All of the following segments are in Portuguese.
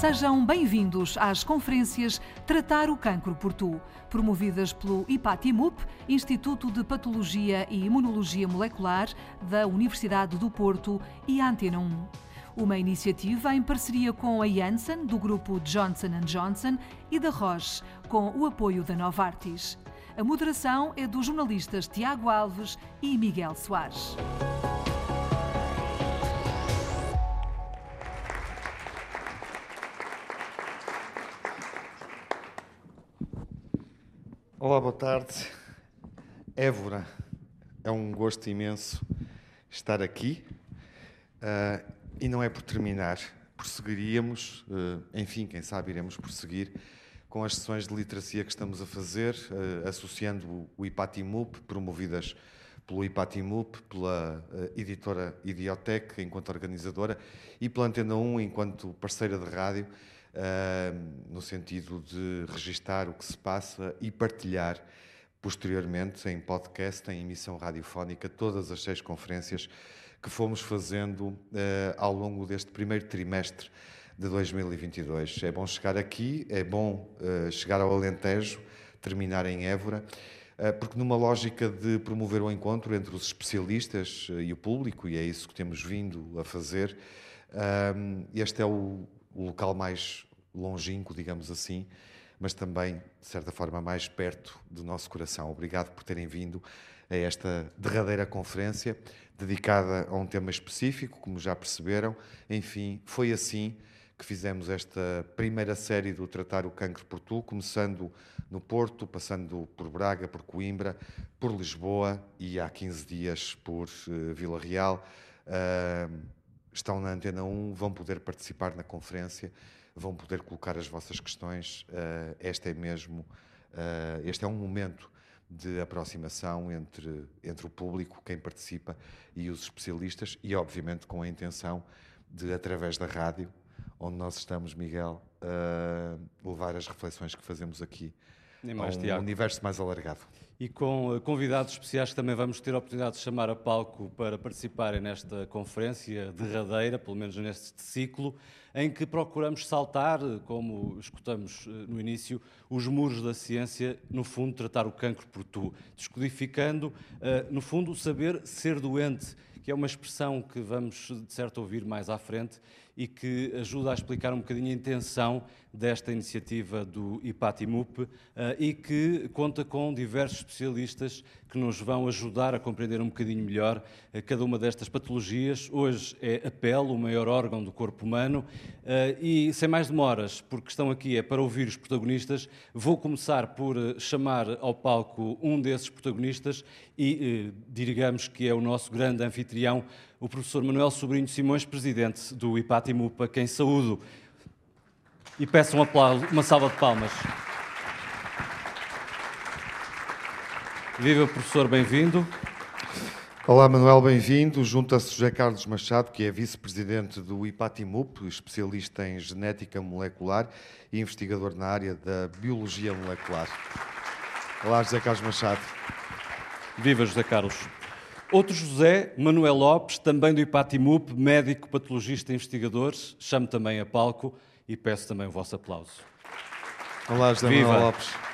Sejam bem-vindos às conferências Tratar o Cancro por Tu, promovidas pelo IPATIMUP, Instituto de Patologia e Imunologia Molecular da Universidade do Porto e a Antena 1. Uma iniciativa em parceria com a Janssen, do grupo Johnson Johnson, e da Roche, com o apoio da Novartis. A moderação é dos jornalistas Tiago Alves e Miguel Soares. Olá, boa tarde. Évora, é um gosto imenso estar aqui uh, e não é por terminar. Prosseguiríamos, uh, enfim, quem sabe iremos prosseguir com as sessões de literacia que estamos a fazer, uh, associando o IPATIMUP, promovidas pelo IPATIMUP, pela editora Idiotec, enquanto organizadora, e pela Antena 1, enquanto parceira de rádio, no sentido de registar o que se passa e partilhar posteriormente em podcast, em emissão radiofónica, todas as seis conferências que fomos fazendo uh, ao longo deste primeiro trimestre de 2022. É bom chegar aqui, é bom uh, chegar ao Alentejo, terminar em Évora, uh, porque numa lógica de promover o encontro entre os especialistas e o público, e é isso que temos vindo a fazer, este é o, o local mais longínquo, digamos assim, mas também, de certa forma, mais perto do nosso coração. Obrigado por terem vindo a esta derradeira conferência dedicada a um tema específico, como já perceberam. Enfim, foi assim que fizemos esta primeira série do Tratar o Cancro por Tu, começando no Porto, passando por Braga, por Coimbra, por Lisboa e há 15 dias por uh, Vila Real. Uh, estão na Antena 1, vão poder participar na conferência, vão poder colocar as vossas questões. Uh, este é mesmo, uh, este é um momento de aproximação entre, entre o público, quem participa, e os especialistas, e obviamente com a intenção de, através da rádio, onde nós estamos, Miguel, uh, levar as reflexões que fazemos aqui a um Tiago. universo mais alargado e com eh, convidados especiais que também vamos ter a oportunidade de chamar a palco para participarem nesta conferência derradeira, pelo menos neste ciclo, em que procuramos saltar, eh, como escutamos eh, no início, os muros da ciência, no fundo, tratar o cancro por tu, descodificando, no fundo, o saber ser doente, que é uma expressão que vamos, de certo, ouvir mais à frente e que ajuda a explicar um bocadinho a intenção desta iniciativa do IPATIMUP uh, e que conta com diversos especialistas que nos vão ajudar a compreender um bocadinho melhor uh, cada uma destas patologias. Hoje é a pele, o maior órgão do corpo humano, uh, e sem mais demoras, porque estão aqui é para ouvir os protagonistas, vou começar por chamar ao palco um desses protagonistas e digamos que é o nosso grande anfitrião, o professor Manuel Sobrinho Simões, presidente do IPATIMUP, a quem saúdo e peço um aplauso, uma salva de palmas. Viva, professor, bem-vindo. Olá, Manuel, bem-vindo. Junta-se José Carlos Machado, que é vice-presidente do IPATIMUP, especialista em genética molecular e investigador na área da biologia molecular. Olá, José Carlos Machado. Viva, José Carlos. Outro José, Manuel Lopes, também do IPATIMUP, médico, patologista e investigador, chamo também a palco e peço também o vosso aplauso. Olá, José Viva. Manuel Lopes.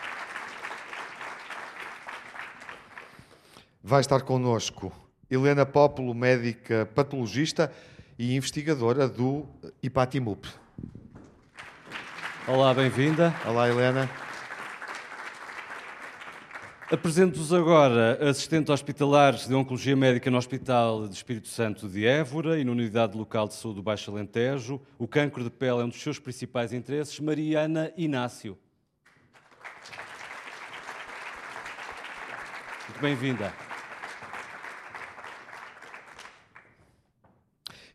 Vai estar connosco Helena Pópulo, médica patologista e investigadora do IPATIMUP. Olá, bem-vinda. Olá, Helena. Apresento-vos agora assistente hospitalar de Oncologia Médica no Hospital de Espírito Santo de Évora e na Unidade Local de Saúde do Baixo Alentejo. O cancro de pele é um dos seus principais interesses. Mariana Inácio. Muito bem-vinda.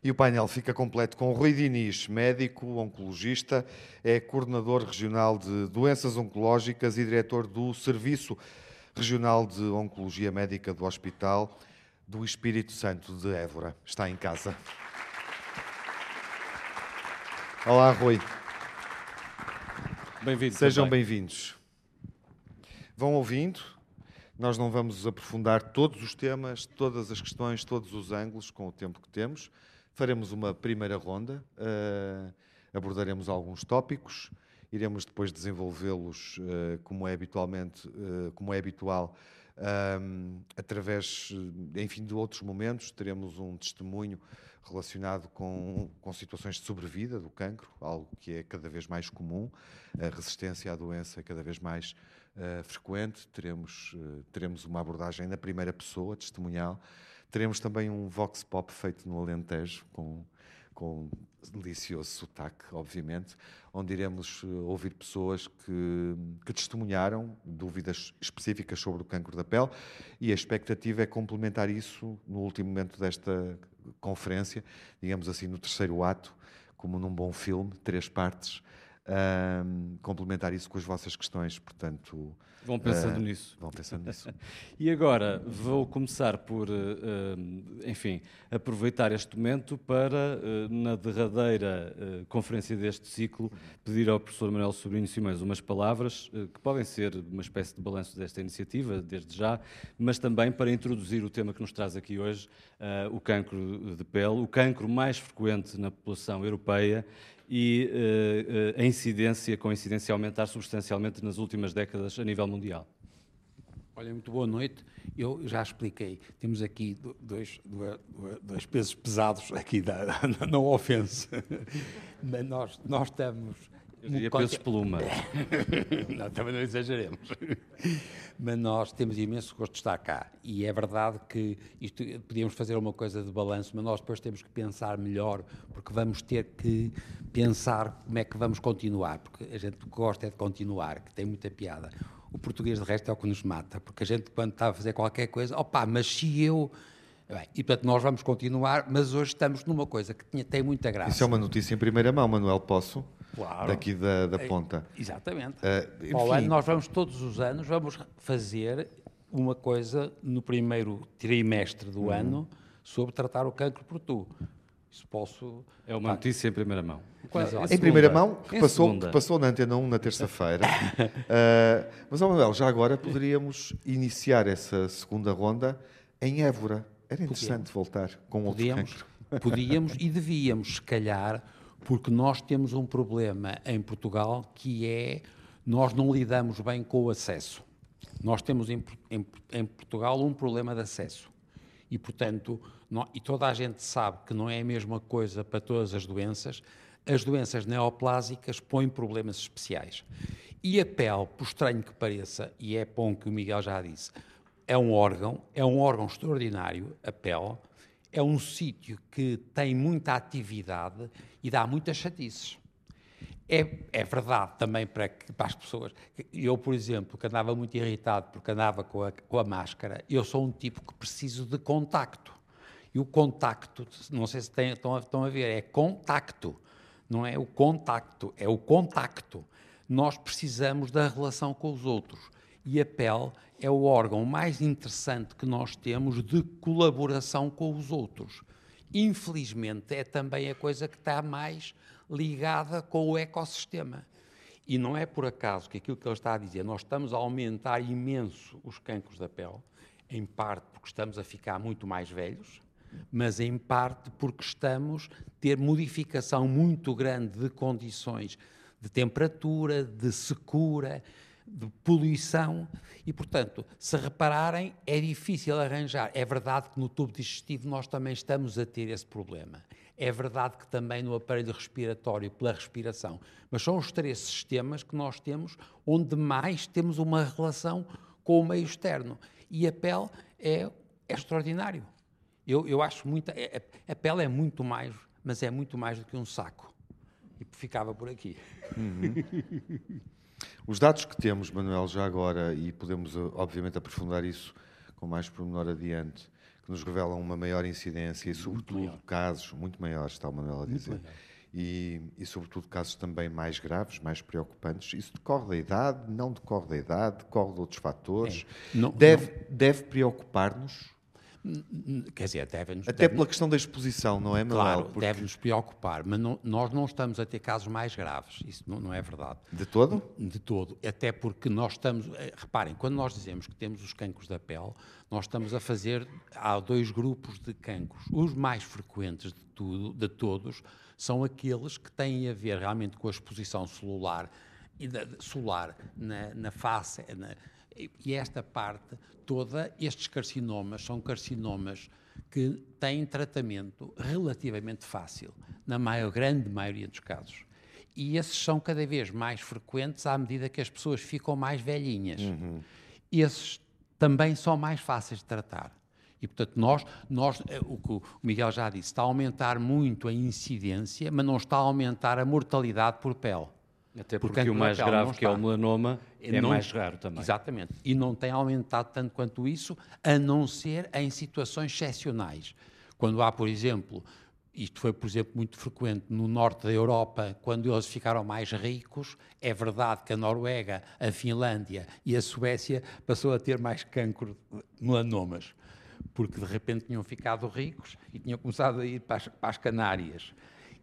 E o painel fica completo com Rui Diniz, médico, oncologista, é coordenador regional de doenças oncológicas e diretor do Serviço Regional de Oncologia Médica do Hospital do Espírito Santo de Évora. Está em casa. Olá, Rui. Bem-vindos. Sejam bem-vindos. Vão ouvindo. Nós não vamos aprofundar todos os temas, todas as questões, todos os ângulos com o tempo que temos. Faremos uma primeira ronda. Uh, abordaremos alguns tópicos, iremos depois desenvolvê-los uh, como é habitualmente, uh, como é habitual, um, através, enfim, de outros momentos. Teremos um testemunho relacionado com, com situações de sobrevida do cancro, algo que é cada vez mais comum. A resistência à doença é cada vez mais frequente. Teremos, teremos uma abordagem na primeira pessoa, testemunhal. Teremos também um vox pop feito no Alentejo, com, com delicioso sotaque, obviamente, onde iremos eh, ouvir pessoas que, que testemunharam dúvidas específicas sobre o cancro da pele e a expectativa é complementar isso no último momento desta conferência, digamos assim, no terceiro ato, como num bom filme, três partes, um, complementar isso com as vossas questões, portanto... Vão pensando uh, nisso. Vão pensando nisso. e agora vou começar por, uh, enfim, aproveitar este momento para, uh, na derradeira conferência deste ciclo, pedir ao professor Manuel Sobrinho Simões umas palavras que podem ser uma espécie de balanço desta iniciativa, desde já, mas também para introduzir o tema que nos traz aqui hoje, o cancro de pele, o cancro mais frequente na população europeia e uh, a incidência, com a incidência aumentar substancialmente nas últimas décadas a nível mundial. Olha, muito boa noite. Eu já expliquei. Temos aqui dois, dois pesos pesados aqui da, não ofensa. Mas nós, nós estamos eu diria pesos peluma. não, também não exageremos. Mas nós temos imenso gosto de estar cá. E é verdade que isto, podíamos fazer uma coisa de balanço, mas nós depois temos que pensar melhor, porque vamos ter que pensar como é que vamos continuar, porque a gente gosta é de continuar, que tem muita piada. O português, de resto, é o que nos mata, porque a gente, quando está a fazer qualquer coisa, opá, mas se eu Bem, e portanto nós vamos continuar, mas hoje estamos numa coisa que tinha, tem muita graça. Isso é uma notícia em primeira mão, Manuel, posso? Claro. Daqui da, da é, ponta. É, exatamente. Uh, Ao ano, nós vamos todos os anos, vamos fazer uma coisa no primeiro trimestre do uhum. ano sobre tratar o cancro por tu. Isso posso... É uma notícia em primeira mão. Mas, em, em primeira mão, que passou, que passou na Antena 1 na terça-feira. uh, mas, Manuel, já agora poderíamos iniciar essa segunda ronda em Évora. Era interessante podíamos. voltar com outro podíamos, cancro. Podíamos e devíamos, se calhar, porque nós temos um problema em Portugal que é nós não lidamos bem com o acesso. Nós temos em, em, em Portugal um problema de acesso. E, portanto, não, e toda a gente sabe que não é a mesma coisa para todas as doenças. As doenças neoplásicas põem problemas especiais. E a pele, por estranho que pareça, e é bom que o Miguel já disse, é um órgão, é um órgão extraordinário, a pele, é um sítio que tem muita atividade e dá muitas chatices. É, é verdade também para, para, as pessoas. Eu, por exemplo, que andava muito irritado porque andava com a, com a máscara, eu sou um tipo que preciso de contacto. E o contacto, não sei se tem, estão, a, estão a ver, é contacto. Não é o contacto, é o contacto. Nós precisamos da relação com os outros. E a pele é o órgão mais interessante que nós temos de colaboração com os outros. Infelizmente, é também a coisa que está mais ligada com o ecossistema. E não é por acaso que aquilo que ele está a dizer, nós estamos a aumentar imenso os cancros da pele, em parte porque estamos a ficar muito mais velhos, mas em parte porque estamos a ter modificação muito grande de condições de temperatura, de secura, de poluição e, portanto, se repararem, é difícil arranjar. É verdade que no tubo digestivo nós também estamos a ter esse problema. É verdade que também no aparelho respiratório, pela respiração. Mas são os três sistemas que nós temos onde mais temos uma relação com o meio externo. E a pele é, é extraordinário. Eu, eu acho muito. É, é, a pele é muito mais, mas é muito mais do que um saco. E ficava por aqui. Uhum. Os dados que temos, Manuel, já agora, e podemos eh, obviamente aprofundar isso com mais pormenor adiante, que nos revelam uma maior incidência e, sobretudo, maior. casos muito maiores, está o Manuel a dizer. E, e, sobretudo, casos também mais graves, mais preocupantes. Isso decorre da idade, não decorre da idade, decorre de outros fatores. É. Não, deve, não... deve preocupar-nos? Quer dizer, deve-nos... Até deve, pela questão da exposição, não é, Manuel? Claro, porque... deve-nos preocupar, mas não, nós não estamos a ter casos mais graves, isso não, não, é verdade. De todo? De todo, até porque nós estamos... Eh, reparem, quando nós dizemos que temos os cancros da pele, nós estamos a fazer... Há dois grupos de cancros. Os mais frequentes de, tudo, de todos são aqueles que têm a ver realmente com a exposição celular e da, solar na, na face, na, e esta parte toda, estes carcinomas são carcinomas que têm tratamento relativamente fácil, na maior, grande maioria dos casos. E esses são cada vez mais frequentes à medida que as pessoas ficam mais velhinhas. Uhum. Esses também são mais fáceis de tratar. E, portanto, nós, nós, eh, o que o Miguel já disse, está a aumentar muito a incidência, mas não está a aumentar a mortalidade por pele. Até porque, porque o mais grave, que é o melanoma, é não, mais raro também. Exatamente. E não tem aumentado tanto quanto isso, a não ser em situações excepcionais. Quando há, por exemplo, isto foi, por exemplo, muito frequente no norte da Europa, quando eles ficaram mais ricos. É verdade que a Noruega, a Finlândia e a Suécia passou a ter mais cancro de melanomas, porque de repente tinham ficado ricos e tinham começado a ir para as, para as Canárias.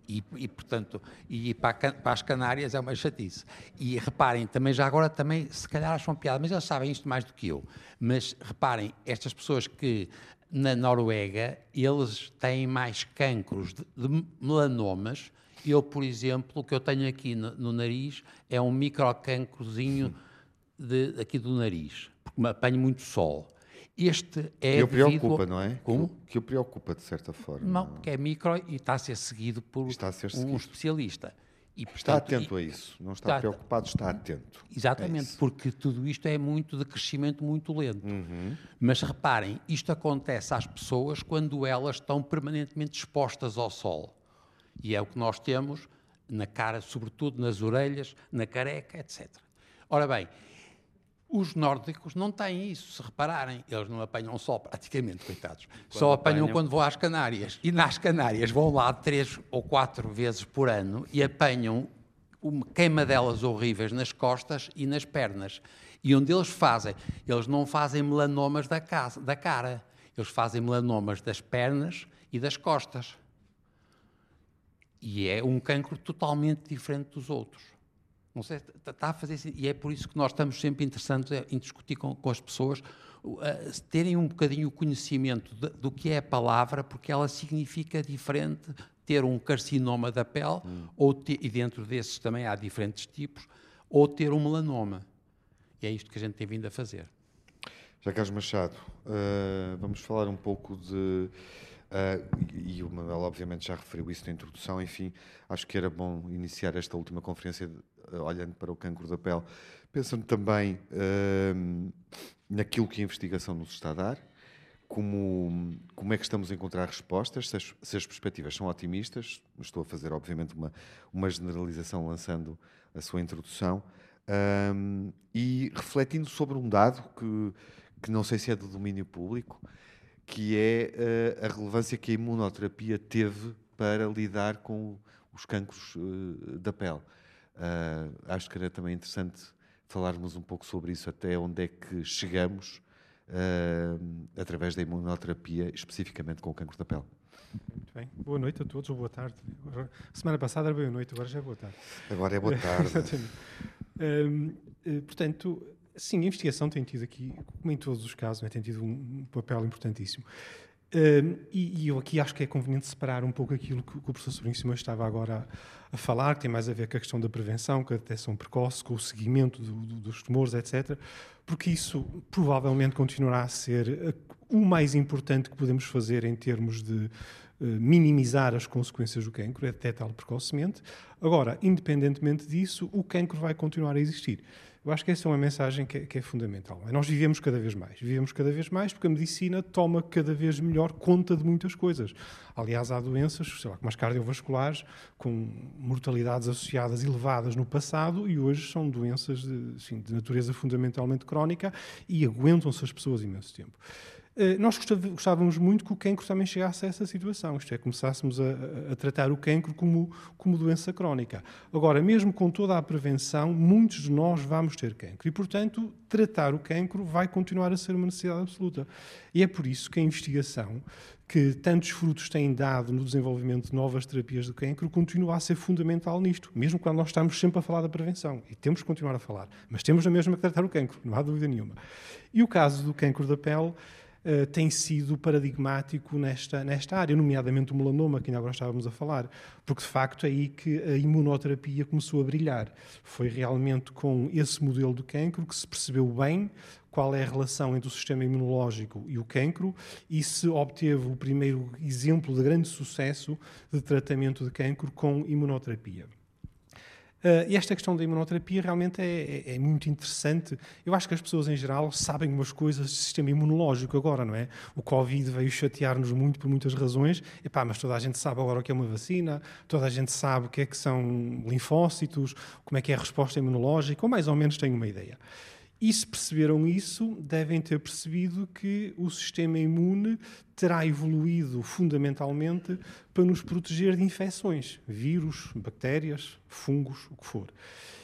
E, e, portanto, e para, para, as Canárias é uma chatice. E reparem, também já agora também, se calhar acham piada, mas eles sabem isto mais do que eu. Mas reparem, estas pessoas que na Noruega, eles têm mais cancros de, de melanomas. Eu, por exemplo, o que eu tenho aqui no, no nariz é um microcancrozinho de, aqui do nariz, porque me apanho muito sol. Este é que o preocupa, não é? Como? Que o preocupa, de certa forma. Não, porque é micro e está a ser seguido por ser um especialista. E, portanto, está atento a isso, não está, está, preocupado, está atento. Exatamente, é porque tudo isto é muito de crescimento muito lento. Uhum. Mas reparem, isto acontece às pessoas quando elas estão permanentemente expostas ao sol. E é o que nós temos na cara, sobretudo nas orelhas, na careca, etc. Ora bem, os nórdicos não têm isso, se repararem. Eles não apanham sol praticamente, coitados. Quando Só apanham, apanham quando vão às Canárias. E nas Canárias vão lá três ou quatro vezes por ano e apanham queimadelas horríveis nas costas e nas pernas. E onde eles fazem? Eles não fazem melanomas da, casa, da cara. Eles fazem melanomas das pernas e das costas. E é um cancro totalmente diferente dos outros. Não sei, está tá a fazer e é por isso que nós estamos sempre interessantes em discutir com, com as pessoas, uh, terem um bocadinho o conhecimento de, do que é a palavra, porque ela significa diferente ter um carcinoma da pele, hum. ou ter, e dentro desses também há diferentes tipos, ou ter um melanoma. E é isto que a gente tem vindo a fazer. Carlos Machado, uh, vamos falar um pouco de Uh, e o Manuel, obviamente, já referiu isso na introdução. Enfim, acho que era bom iniciar esta última conferência olhando para o cancro da pele, pensando também uh, naquilo que a investigação nos está a dar, como, como é que estamos a encontrar respostas, se as, se as perspectivas são otimistas. Estou a fazer, obviamente, uma, uma generalização lançando a sua introdução. e refletindo sobre um dado que, que não sei se é do domínio público, que é uh, a relevância que a imunoterapia teve para lidar com os cancros uh, da pele. Uh, acho que era também interessante falarmos um pouco sobre isso, até onde é que chegamos através da imunoterapia, especificamente com o cancro da pele. Muito bem. Boa noite a todos, ou boa tarde. Semana passada era boa noite, agora já é boa tarde. Agora é boa tarde. portanto, Sim, a investigação tem tido aqui, como em todos os casos, né, tem tido um papel importantíssimo. Uh, e, e, eu aqui acho que é conveniente separar um pouco aquilo que, que o professor Sobrinho Simões estava agora a, a, falar, que tem mais a ver com a questão da prevenção, com a detecção precoce, com o seguimento do, do, dos tumores, etc. Porque isso provavelmente continuará a ser o mais importante que podemos fazer em termos de uh, minimizar as consequências do cancro, é detectá-lo precocemente. Agora, independentemente disso, o cancro vai continuar a existir. Eu acho que essa é uma mensagem que é, que é, fundamental. Nós vivemos cada vez mais. Vivemos cada vez mais porque a medicina toma cada vez melhor conta de muitas coisas. Aliás, há doenças, sei lá, como as cardiovasculares, com mortalidades associadas elevadas no passado e hoje são doenças de, assim, de natureza fundamentalmente crónica e aguentam-se as pessoas imenso tempo. Eh, nós gostávamos muito que o cancro também chegasse a essa situação, isto é, começássemos a, a, tratar o cancro como, como doença crónica. Agora, mesmo com toda a prevenção, muitos de nós vamos ter cancro e, portanto, tratar o cancro vai continuar a ser uma necessidade absoluta. E é por isso que a investigação, que tantos frutos tem dado no desenvolvimento de novas terapias do cancro, continua a ser fundamental nisto, mesmo quando nós estamos sempre a falar da prevenção. E temos que continuar a falar. Mas temos a mesma que tratar o cancro, não há dúvida nenhuma. E o caso do cancro da pele uh, tem sido paradigmático nesta, nesta área, nomeadamente o melanoma, que ainda agora estávamos a falar, porque de facto é aí que a imunoterapia começou a brilhar. Foi realmente com esse modelo do cancro que se percebeu bem qual é a relação entre o sistema imunológico e o cancro e se obteve o primeiro exemplo de grande sucesso de tratamento de cancro com imunoterapia. Uh, e esta questão da imunoterapia realmente é, é, é, muito interessante. Eu acho que as pessoas em geral sabem umas coisas do sistema imunológico agora, não é? O Covid veio chatear-nos muito por muitas razões, Epá, mas toda a gente sabe agora o que é uma vacina, toda a gente sabe o que é que são linfócitos, como é que é a resposta imunológica, ou mais ou menos tem uma ideia. E se perceberam isso, devem ter percebido que o sistema imune terá evoluído fundamentalmente para nos proteger de infecções, vírus, bactérias, fungos, o que for.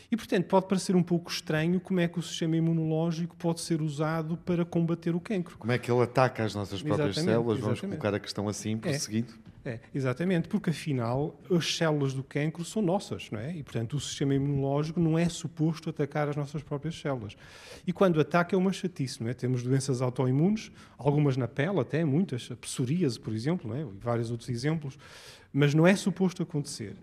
E, portanto, pode parecer um pouco estranho como é que o sistema imunológico pode ser usado para combater o cancro. Como é que ele ataca as nossas próprias exatamente, células? Exatamente. Vamos colocar a questão assim, prosseguindo. É. É, exatamente, porque afinal as células do cancro são nossas, não é? E portanto o sistema imunológico não é suposto atacar as nossas próprias células. E quando ataca é uma chatice, não é? Temos doenças autoimunes, algumas na pele até, muitas, a psoríase, por exemplo, não é? e vários outros exemplos, mas não é suposto acontecer.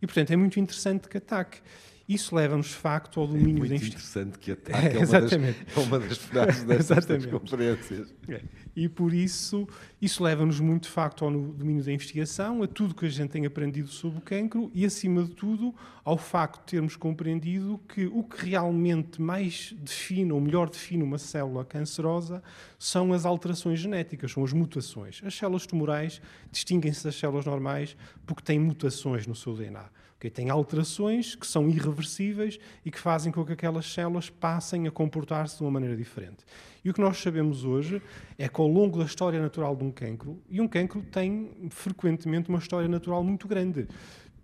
E portanto é muito interessante que ataque. Isso leva-nos, de facto, ao domínio é muito interessante que ataque. É, exatamente. É uma das, é frases destas conferências. É. E por isso, isso leva-nos muito, de facto, ao domínio da investigação, a tudo que a gente tem aprendido sobre o cancro e, acima de tudo, ao facto de termos compreendido que o que realmente mais define, ou melhor define uma célula cancerosa, são as alterações genéticas, são as mutações. As células tumorais distinguem-se das células normais porque têm mutações no seu DNA. Okay? Tem alterações que são irreversíveis e que fazem com que aquelas células passem a comportar-se de uma maneira diferente. E o que nós sabemos hoje é que ao longo da história natural de um cancro, e um cancro tem frequentemente uma história natural muito grande,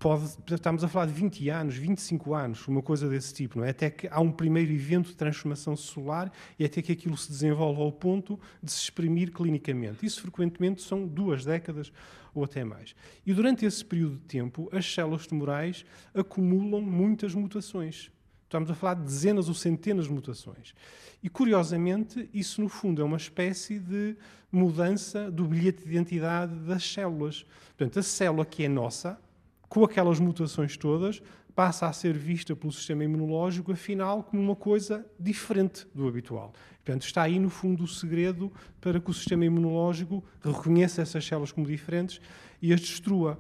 pode, estamos a falar de 20 anos, 25 anos, uma coisa desse tipo, não é? Até que há um primeiro evento de transformação celular e até que aquilo se desenvolve ao ponto de se exprimir clinicamente. Isso frequentemente são duas décadas ou até mais. E durante esse período de tempo, as células tumorais acumulam muitas mutações. Estamos a falar de dezenas ou centenas de mutações. E, curiosamente, isso, no fundo, é uma espécie de mudança do bilhete de identidade das células. Portanto, a célula que é nossa, com aquelas mutações todas, passa a ser vista pelo sistema imunológico, afinal, como uma coisa diferente do habitual. Portanto, está aí, no fundo, o segredo para que o sistema imunológico reconheça essas células como diferentes e as destrua.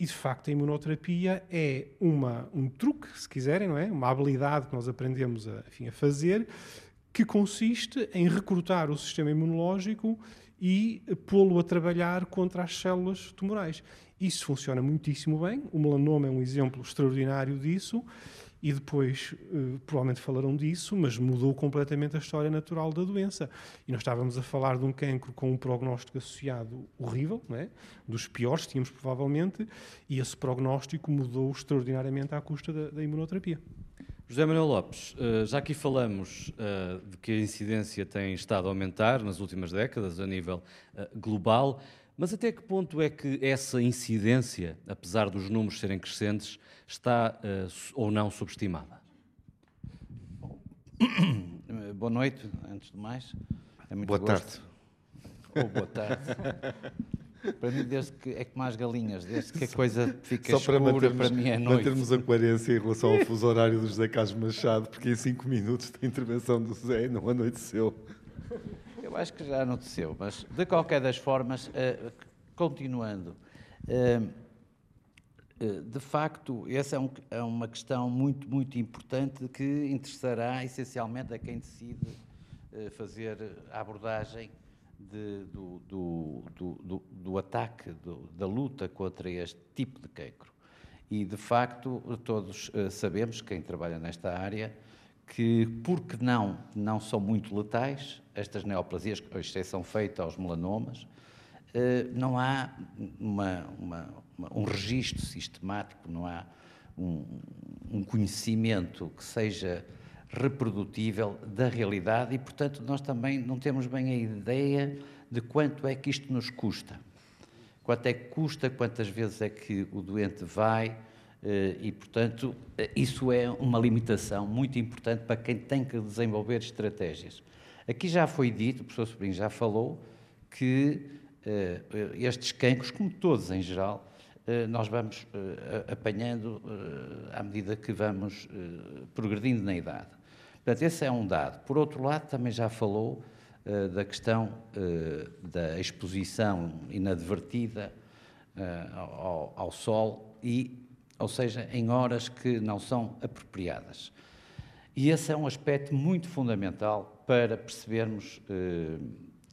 E, de facto, a imunoterapia é uma, um truque, se quiserem, não é? uma habilidade que nós aprendemos a, enfim, a fazer, que consiste em recrutar o sistema imunológico e pô-lo a trabalhar contra as células tumorais. Isso funciona muitíssimo bem. O melanoma é um exemplo extraordinário disso. E depois, uh, provavelmente falarão disso, mas mudou completamente a história natural da doença. E nós estávamos a falar de um cancro com um prognóstico associado horrível, é? dos piores tínhamos provavelmente, e esse prognóstico mudou extraordinariamente à custa da, da imunoterapia. José Manuel Lopes, uh, já aqui falamos uh, de que a incidência tem estado a aumentar nas últimas décadas a nível global. Mas até que ponto é que essa incidência, apesar dos números serem crescentes, está uh, ou não subestimada? Boa noite, antes de mais. É boa gosto. tarde. Ou boa tarde. para mim, desde que é como as galinhas, desde que a coisa fica Só para escura, para mim é noite. mantermos a coerência em relação ao fuso horário do José Carlos Machado, porque em cinco minutos de intervenção do José não anoiteceu. Acho que já anoiteceu, mas de qualquer das formas, uh, continuando, uh, uh, de facto, essa é, um, é, uma questão muito, muito importante que interessará essencialmente a quem decide fazer a abordagem de, do, do, do, do, ataque, da luta contra este tipo de cancro. E, de facto, todos sabemos, quem trabalha nesta área, que, porque não, não são muito letais, estas neoplasias, com exceção feita aos melanomas, eh, não há uma, uma, um registro sistemático, não há um, um conhecimento que seja reprodutível da realidade e, portanto, nós também não temos bem a ideia de quanto é que isto nos custa. Quanto é que custa, quantas vezes é que o doente vai, e, portanto, eh, isso é uma limitação muito importante para quem tem que desenvolver estratégias. Aqui já foi dito, o professor Sobrinho já falou, que eh, estes cancros, como todos em geral, nós vamos apanhando à medida que vamos progredindo na idade. Portanto, esse é um dado. Por outro lado, também já falou da questão da exposição inadvertida ao sol e ou seja, em horas que não são apropriadas. E esse é um aspecto muito fundamental para percebermos uh,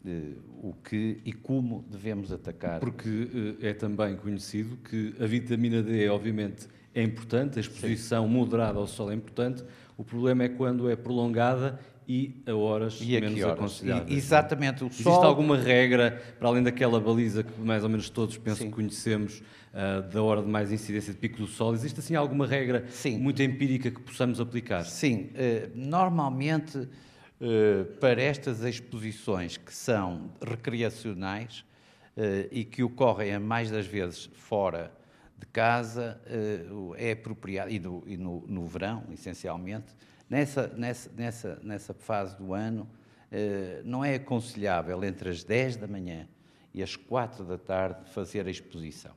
uh, o que e como devemos atacar. Porque uh, é também conhecido que a vitamina D, obviamente, é importante, a exposição Sim. moderada ao sol é importante, o problema é quando é prolongada e a horas e a menos horas? aconselháveis. E, exatamente. O Existe sol... alguma regra, para além daquela baliza que mais ou menos todos penso Sim. que conhecemos, uh, da hora de mais incidência de pico do sol, existe assim alguma regra Sim. muito empírica que possamos aplicar? Sim. Uh, normalmente, uh, para estas exposições que são recreacionais e que ocorrem a mais das vezes fora de casa, é apropriado, e, no, e no, no verão, essencialmente, Nessa, nessa, nessa, nessa fase do ano, eh, não é aconselhável entre as 10 da manhã e as 4 da tarde fazer a exposição.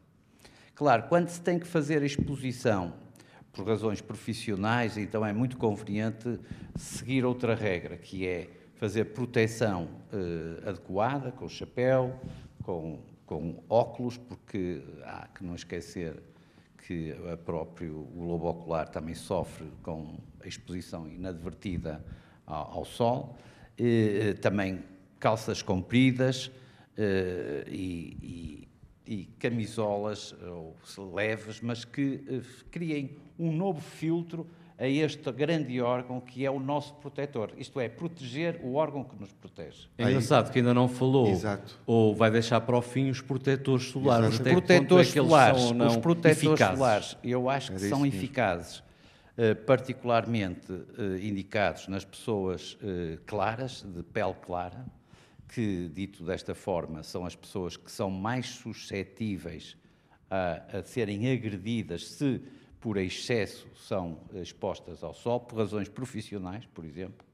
Claro, quando se tem que fazer a exposição por razões profissionais, então é muito conveniente seguir outra regra, que é fazer proteção eh, adequada, com chapéu, com, com óculos, porque há que não esquecer que a próprio o globo ocular também sofre com a exposição inadvertida ao, ao sol, também calças compridas eh, e, e, e, camisolas ou leves, mas que eh, criem um novo filtro a este grande órgão que é o nosso protetor, isto é, proteger o órgão que nos protege. É engraçado que ainda não falou, Exato. ou vai deixar para o fim os protetores solares. Os protetores é solares, os protetores eficazes? solares, eu acho que são eficazes, uh, particularmente uh, indicados nas pessoas uh, claras, de pele clara, que, dito desta forma, são as pessoas que são mais suscetíveis a, a serem agredidas se por excesso são expostas ao sol, por razões profissionais, por exemplo,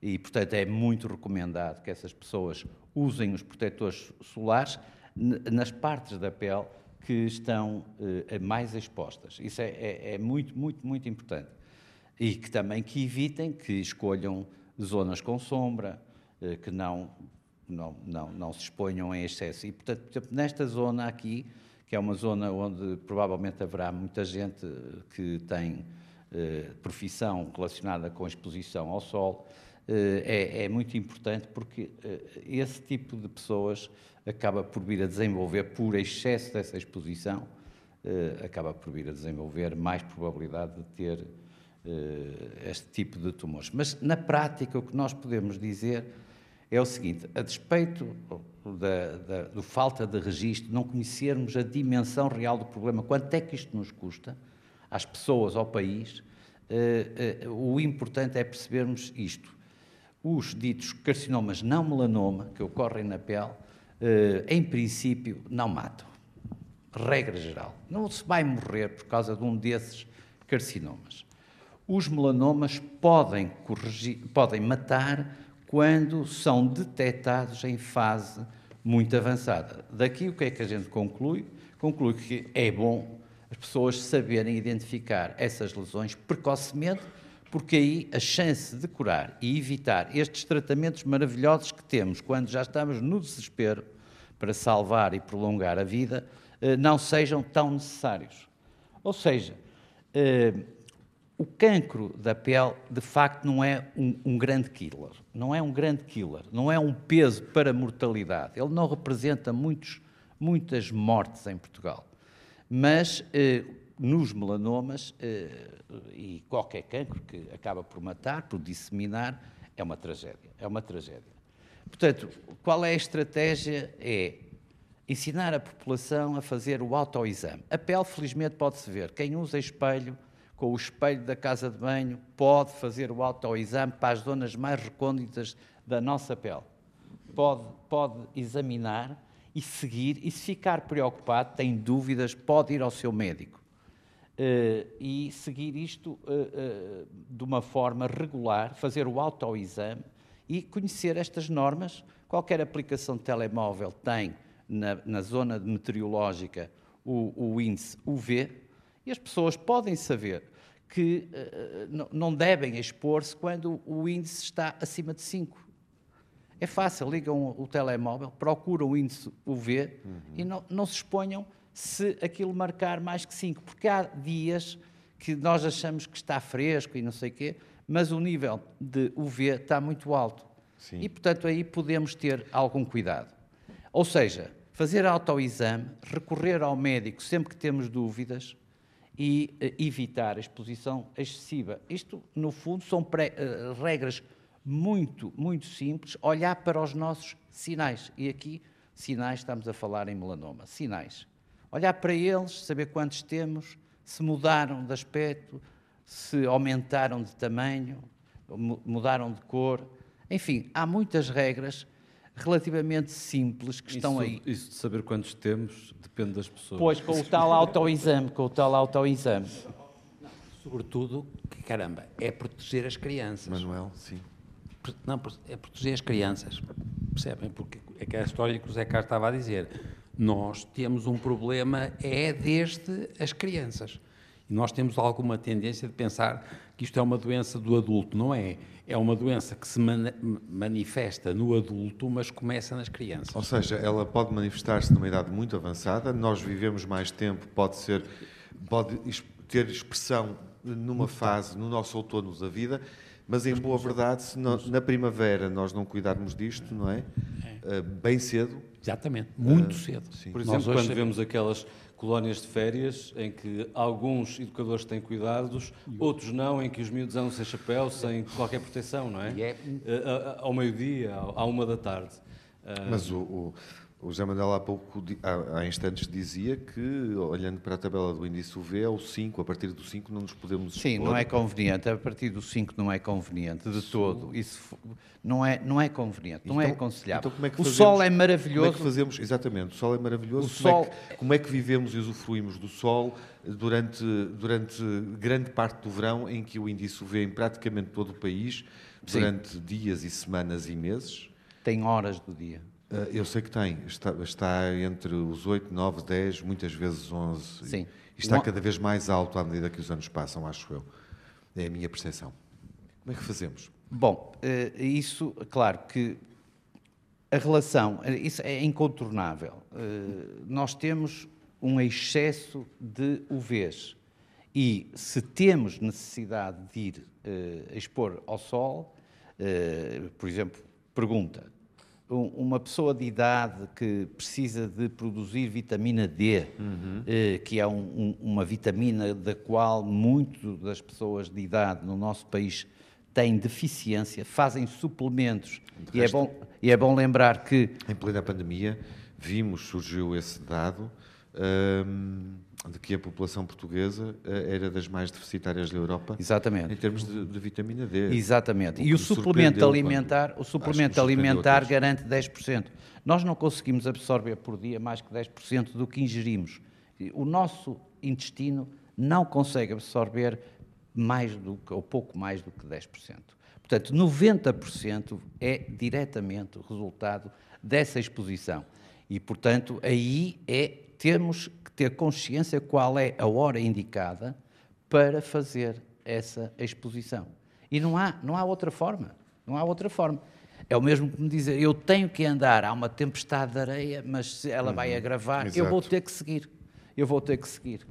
e, portanto, é muito recomendado que essas pessoas usem os protetores solares nas partes da pele que estão eh, mais expostas. Isso é, é, é, muito, muito, muito importante. E que também que evitem que escolham zonas com sombra, eh, que não, não, não, não se exponham em excesso. E, portanto, nesta zona aqui, que é uma zona onde provavelmente haverá muita gente que tem eh, profissão relacionada com a exposição ao sol, eh, é, é, muito importante porque eh, esse tipo de pessoas acaba por vir a desenvolver, por excesso dessa exposição, eh, acaba por vir a desenvolver mais probabilidade de ter eh, este tipo de tumores. Mas na prática, o que nós podemos dizer é o seguinte: a despeito da, da, do falta de registro, não conhecermos a dimensão real do problema, quanto é que isto nos custa, às pessoas, ao país, eh, eh, o importante é percebermos isto. Os ditos carcinomas não melanoma, que ocorrem na pele, eh, em princípio, não matam. Regra geral. Não se vai morrer por causa de um desses carcinomas. Os melanomas podem, corrigir, podem matar quando são detectados em fase muito avançada. Daqui o que é que a gente conclui? Conclui que é bom as pessoas saberem identificar essas lesões precocemente, porque aí a chance de curar e evitar estes tratamentos maravilhosos que temos quando já estamos no desespero para salvar e prolongar a vida, eh, não sejam tão necessários. Ou seja, eh, o cancro da pele, de facto, não é um, um, grande killer. Não é um grande killer. Não é um peso para a mortalidade. Ele não representa muitos, muitas mortes em Portugal. Mas eh, nos melanomas eh, e qualquer cancro que acaba por matar, por disseminar, é uma tragédia. É uma tragédia. Portanto, qual é a estratégia? É ensinar a população a fazer o autoexame. A pele, felizmente, pode-se ver. Quem usa espelho, com o espelho da casa de banho, pode fazer o autoexame para as zonas mais recônditas da nossa pele. Pode, pode examinar e seguir, e se ficar preocupado, tem dúvidas, pode ir ao seu médico. Uh, e seguir isto uh, uh, de uma forma regular, fazer o autoexame e conhecer estas normas. Qualquer aplicação de telemóvel tem na, na zona meteorológica o, o, índice UV e as pessoas podem saber que uh, não devem expor-se quando o índice está acima de 5. É fácil, ligam o telemóvel, procuram o índice UV uhum. e não, não se exponham se aquilo marcar mais que 5, porque há dias que nós achamos que está fresco e não sei o quê, mas o nível de UV está muito alto. Sim. E, portanto, aí podemos ter algum cuidado. Ou seja, fazer autoexame, recorrer ao médico sempre que temos dúvidas e uh, evitar a exposição excessiva. Isto, no fundo, são pré, uh, regras muito, muito simples. Olhar para os nossos sinais. E aqui, sinais, estamos a falar em melanoma. Sinais. Olhar para eles, saber quantos temos, se mudaram de aspecto, se aumentaram de tamanho, mudaram de cor. Enfim, há muitas regras relativamente simples que isso, estão aí. Isso de saber quantos temos depende das pessoas. Pois, com o tal autoexame, com o tal autoexame. Sobretudo, que caramba, é proteger as crianças. Manuel, sim. Não, é proteger as crianças. Percebem? Porque é que a história que o Zé Carlos estava a dizer. Nós temos um problema, é desde as crianças. E nós temos alguma tendência de pensar que isto é uma doença do adulto. Não é. É uma doença que se man manifesta no adulto, mas começa nas crianças. Ou seja, ela pode manifestar-se numa idade muito avançada, nós vivemos mais tempo, pode ser, pode ter expressão numa fase, no nosso outono da vida, mas em boa verdade, se na primavera nós não cuidarmos disto, não é? é. Uh, bem cedo. Exatamente, muito uh, cedo. Sim. Por exemplo, quando vemos aquelas colónias de férias em que alguns educadores têm cuidados, outros não, em que os miúdos andam sem chapéu, sem qualquer proteção, não é? é... Ao meio-dia, à uma da tarde. Mas o, o o José Manuel há pouco, há, instantes, dizia que, olhando para a tabela do índice UV, é o 5, a partir do 5 não nos podemos Sim, expor. não é conveniente, a partir do 5 não é conveniente de todo, isso não é, não é conveniente, não é então, aconselhável. Então é o sol é maravilhoso. Como é que fazemos, exatamente, o sol é maravilhoso, o como, sol... É que, como é que vivemos e usufruímos do sol durante, durante grande parte do verão, em que o índice UV em praticamente todo o país, durante Sim. dias e semanas e meses? Tem horas do dia. Uh, eu sei que tem. Está, está, entre os 8, 9, 10, muitas vezes 11. Sim. E está cada vez mais alto à medida que os anos passam, acho eu. É a minha percepção. Como é que fazemos? Bom, uh, isso, claro que a relação, isso é incontornável. Uh, nós temos um excesso de UVs. E se temos necessidade de ir expor ao sol, por exemplo, pergunta: uma pessoa de idade que precisa de produzir vitamina D, uhum. eh, que é um, um, uma vitamina da qual muito das pessoas de idade no nosso país têm deficiência, fazem suplementos. E é, bom, e é bom lembrar que. Em plena pandemia, vimos, surgiu esse dado. Hum, de que a população portuguesa eh, era das mais deficitárias da Europa Exatamente. em termos de, de vitamina D. Exatamente. O e o suplemento alimentar, o suplemento alimentar garante 10%. Nós não conseguimos absorver por dia mais que 10% do que ingerimos. O nosso intestino não consegue absorver mais do que, ou pouco mais do que 10%. Portanto, 90% é diretamente o resultado dessa exposição. E, portanto, aí é temos ter consciência qual é a hora indicada para fazer essa exposição. E não há, não há outra forma. Não há outra forma. É o mesmo que me dizer, eu tenho que andar, há uma tempestade de areia, mas se ela uhum. vai agravar, Exato. eu vou ter que seguir. Eu vou ter que seguir.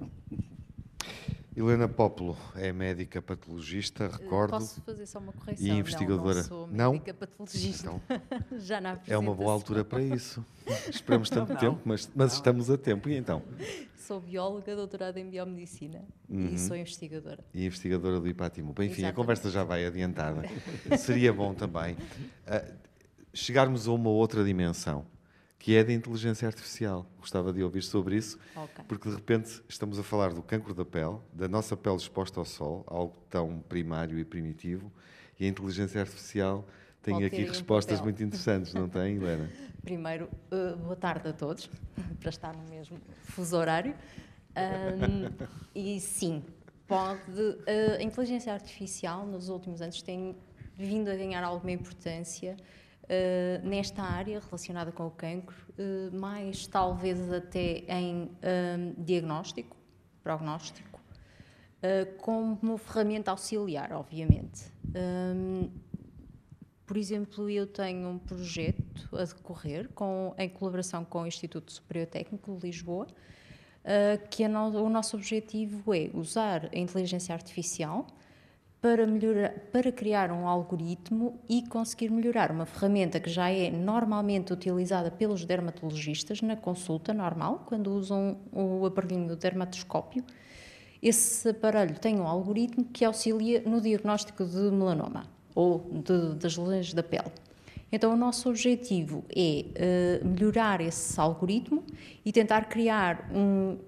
Helena Popolo é médica patologista, recordo. Posso fazer só uma correção? E investigadora. Não, não sou Não? médica patologista. Então, Já na é uma boa altura para isso. Esperamos tanto tempo, mas, mas estamos a tempo. E então? Sou bióloga, doutorada em biomedicina Uhum. e sou investigadora. E investigadora do IPATIMU. Bem, Enfim, a Exatamente. conversa já vai adiantada. Seria bom também ah, chegarmos a uma outra dimensão, que é da inteligência artificial. Gostava de ouvir sobre isso, Ok. porque de repente estamos a falar do cancro da pele, da nossa pele exposta ao sol, algo tão primário e primitivo, e a inteligência artificial tem Pode aqui um respostas papel. muito interessantes, não tem, Helena? Primeiro, eh, boa tarde a todos, para estar no mesmo fuso horário. Ahm, e sim, pode. eh, a inteligência artificial nos últimos anos tem vindo a ganhar alguma importância eh, nesta área relacionada com o cancro, eh, mais talvez até em ahm, diagnóstico, prognóstico, eh, como ferramenta auxiliar, obviamente. Ahm, por exemplo, eu tenho um projeto a decorrer com, em colaboração com o Instituto Superior Técnico de Lisboa, uh, que a no- o nosso objetivo é usar a inteligência artificial para, melhorar, para criar um algoritmo e conseguir melhorar uma ferramenta que já é normalmente utilizada pelos dermatologistas na consulta normal, quando usam o aparelhinho do dermatoscópio. Esse aparelho tem um algoritmo que auxilia no diagnóstico de melanoma ou de- das lesões da pele. Então, o nosso objetivo é eh, melhorar esse algoritmo e tentar criar um,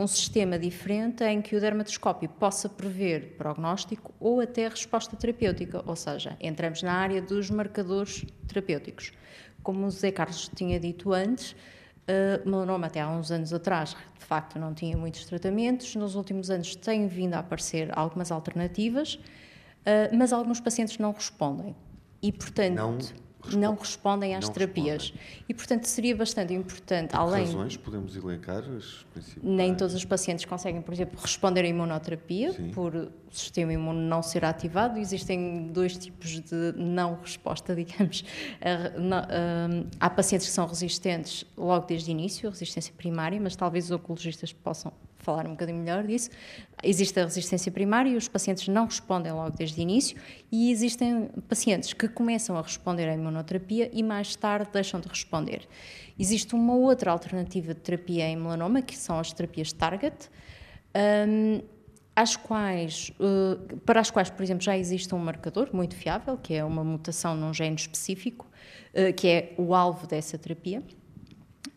um sistema diferente em que o dermatoscópio possa prever prognóstico ou até resposta terapêutica, ou seja, entramos na área dos marcadores terapêuticos. Como o José Carlos tinha dito antes, uh, melanoma até há uns anos atrás, de facto, não tinha muitos tratamentos. Nos últimos anos têm vindo a aparecer algumas alternativas, uh, mas alguns pacientes não respondem. E, portanto, Não não, respo- respondem às não terapias. E, portanto, seria bastante importante, além... Razões, podemos elencar as principais? Nem todos os pacientes conseguem, por exemplo, responder à imunoterapia Sim. por o sistema imune não ser ativado. Existem dois tipos de não resposta, digamos. Hum, Há pacientes que são resistentes logo desde o início, a resistência primária, mas talvez os oncologistas possam falar um bocadinho melhor disso. Existe a resistência primária e os pacientes não respondem logo desde o início, e existem pacientes que começam a responder à imunoterapia e mais tarde deixam de responder. Existe uma outra alternativa de terapia em melanoma, que são as terapias target, hum, às quais, eh, para as quais, por exemplo, já existe um marcador muito fiável, que é uma mutação num gene específico, eh, que é o alvo dessa terapia.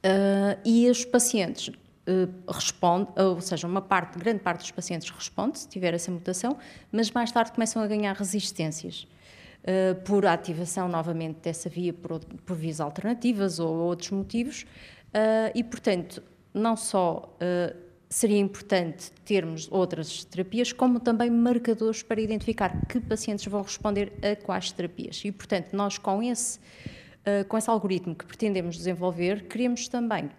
Uh, e os pacientes uh, respondem, ou seja, uma parte, grande parte dos pacientes responde se tiver essa mutação, mas mais tarde começam a ganhar resistências uh, por ativação novamente dessa via por, por vias alternativas ou outros motivos. Uh, e, portanto, não só uh, seria importante termos outras terapias, como também marcadores para identificar que pacientes vão responder a quais terapias. E, portanto, nós com esse com esse algoritmo que pretendemos desenvolver, queremos também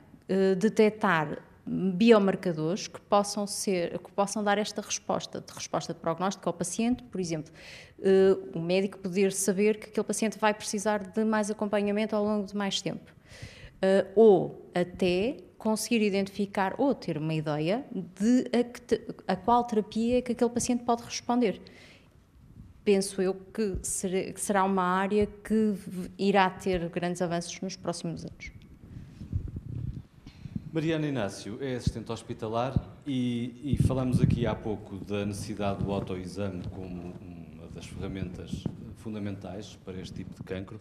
detectar biomarcadores que possam ser, que possam dar esta resposta, de resposta de prognóstico ao paciente, por exemplo, uh, o médico poder saber que aquele paciente vai precisar de mais acompanhamento ao longo de mais tempo. Uh, ou até conseguir identificar ou ter uma ideia de a, que a qual terapia que aquele paciente pode responder penso eu que será, uma área que irá ter grandes avanços nos próximos anos. Mariana Inácio é assistente hospitalar e, e falamos aqui há pouco da necessidade do autoexame como uma das ferramentas fundamentais para este tipo de cancro.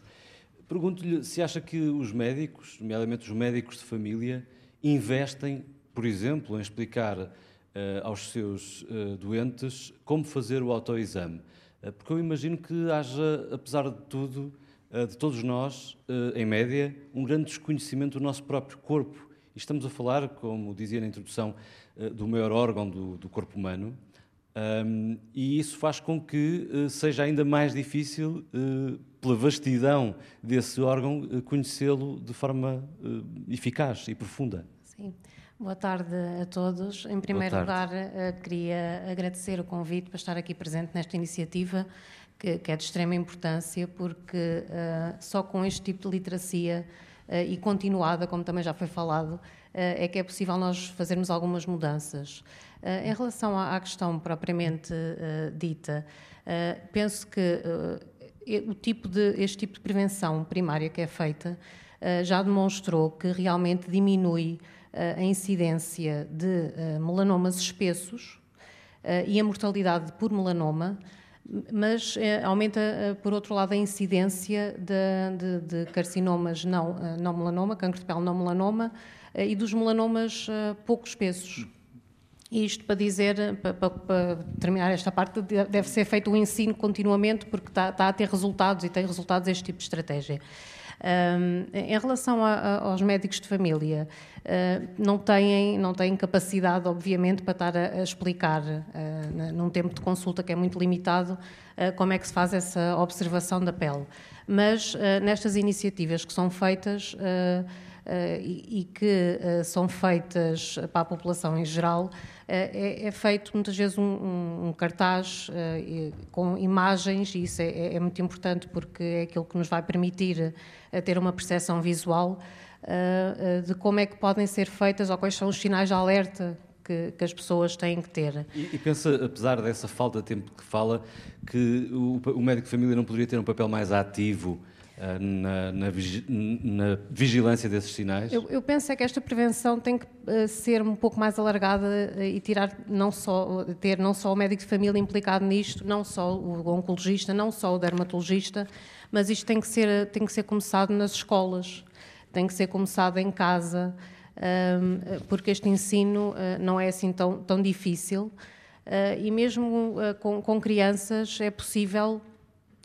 Pergunto-lhe se acha que os médicos, nomeadamente os médicos de família, investem, por exemplo, em explicar eh, aos seus eh, doentes como fazer o autoexame. Eh, porque eu imagino que haja, apesar de tudo, de todos nós, em média, um grande desconhecimento do nosso próprio corpo. Estamos a falar, como dizia na introdução, eh, do maior órgão do, do corpo humano, um, e isso faz com que eh, seja ainda mais difícil, eh, pela vastidão desse órgão, eh, conhecê-lo de forma eficaz e profunda. Sim. Boa tarde a todos. Em primeiro lugar, queria agradecer o convite para estar aqui presente nesta iniciativa, que, que é de extrema importância, porque só com este tipo de literacia e continuada, como também já foi falado, eh, é que é possível nós fazermos algumas mudanças. Uh, em relação à, questão propriamente dita, penso que o tipo de, este tipo de prevenção primária que é feita já demonstrou que realmente diminui a incidência de melanomas espessos e a mortalidade por melanoma mas é, aumenta, eh, por outro lado, a incidência de, de, de carcinomas não, eh, não melanoma, cancro de pele não melanoma, e dos melanomas pouco espessos. Isto para dizer, para, para, para, terminar esta parte, deve ser feito o ensino continuamente, porque está, está, a ter resultados e tem resultados este tipo de estratégia. Um, em relação a, a, aos médicos de família, uh, não, têm, não têm capacidade, obviamente, para estar a, a explicar, uh, num tempo de consulta que é muito limitado, uh, como é que se faz essa observação da pele. Mas nestas iniciativas que são feitas, e, e, que uh, são feitas para a população em geral, uh, é, é, feito muitas vezes um, um, um cartaz com imagens, e isso é, é, muito importante porque é aquilo que nos vai permitir ter uma percepção visual de como é que podem ser feitas ou quais são os sinais de alerta que, que, as pessoas têm que ter. E, e, pensa, apesar dessa falta de tempo que fala, que o, o médico de família não poderia ter um papel mais ativo eh, na, na, na, vigilância desses sinais? Eu, eu, penso é que esta prevenção tem que uh, ser um pouco mais alargada uh, e tirar não só ter não só o médico de família implicado nisto, não só o oncologista, não só o dermatologista, mas isto tem que ser tem que ser começado nas escolas, tem que ser começado em casa, uh, porque este ensino não é assim tão tão difícil e mesmo com, com crianças é possível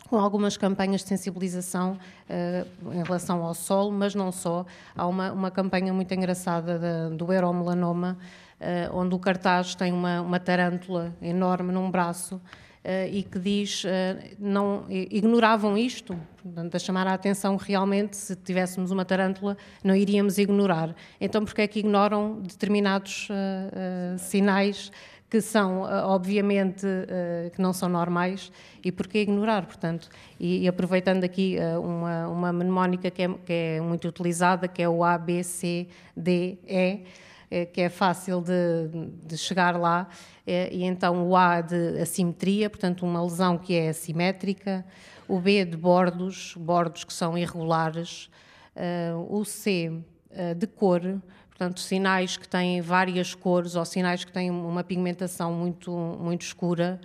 com algumas campanhas de sensibilização uh, em relação ao sol, mas não só. Há uma, uma campanha muito engraçada do euromelanoma, uh, onde o cartaz tem uma, uma tarântula enorme num braço Uh, e que diz não ignoravam isto, portanto, a chamar a atenção realmente se tivéssemos uma tarântula não iríamos ignorar. Então, porque é que ignoram determinados sinais que são, eh, obviamente, eh, que não são normais e porquê ignorar, portanto. E, e aproveitando aqui eh, uma, uma mnemónica que é, que é, muito utilizada, que é o A, B, C, D, E, que é fácil de, de chegar lá, e então o A de assimetria, portanto, uma lesão que é assimétrica, o B de bordos, bordos que são irregulares, o C de cor, portanto, sinais que têm várias cores ou sinais que têm uma pigmentação muito, muito escura.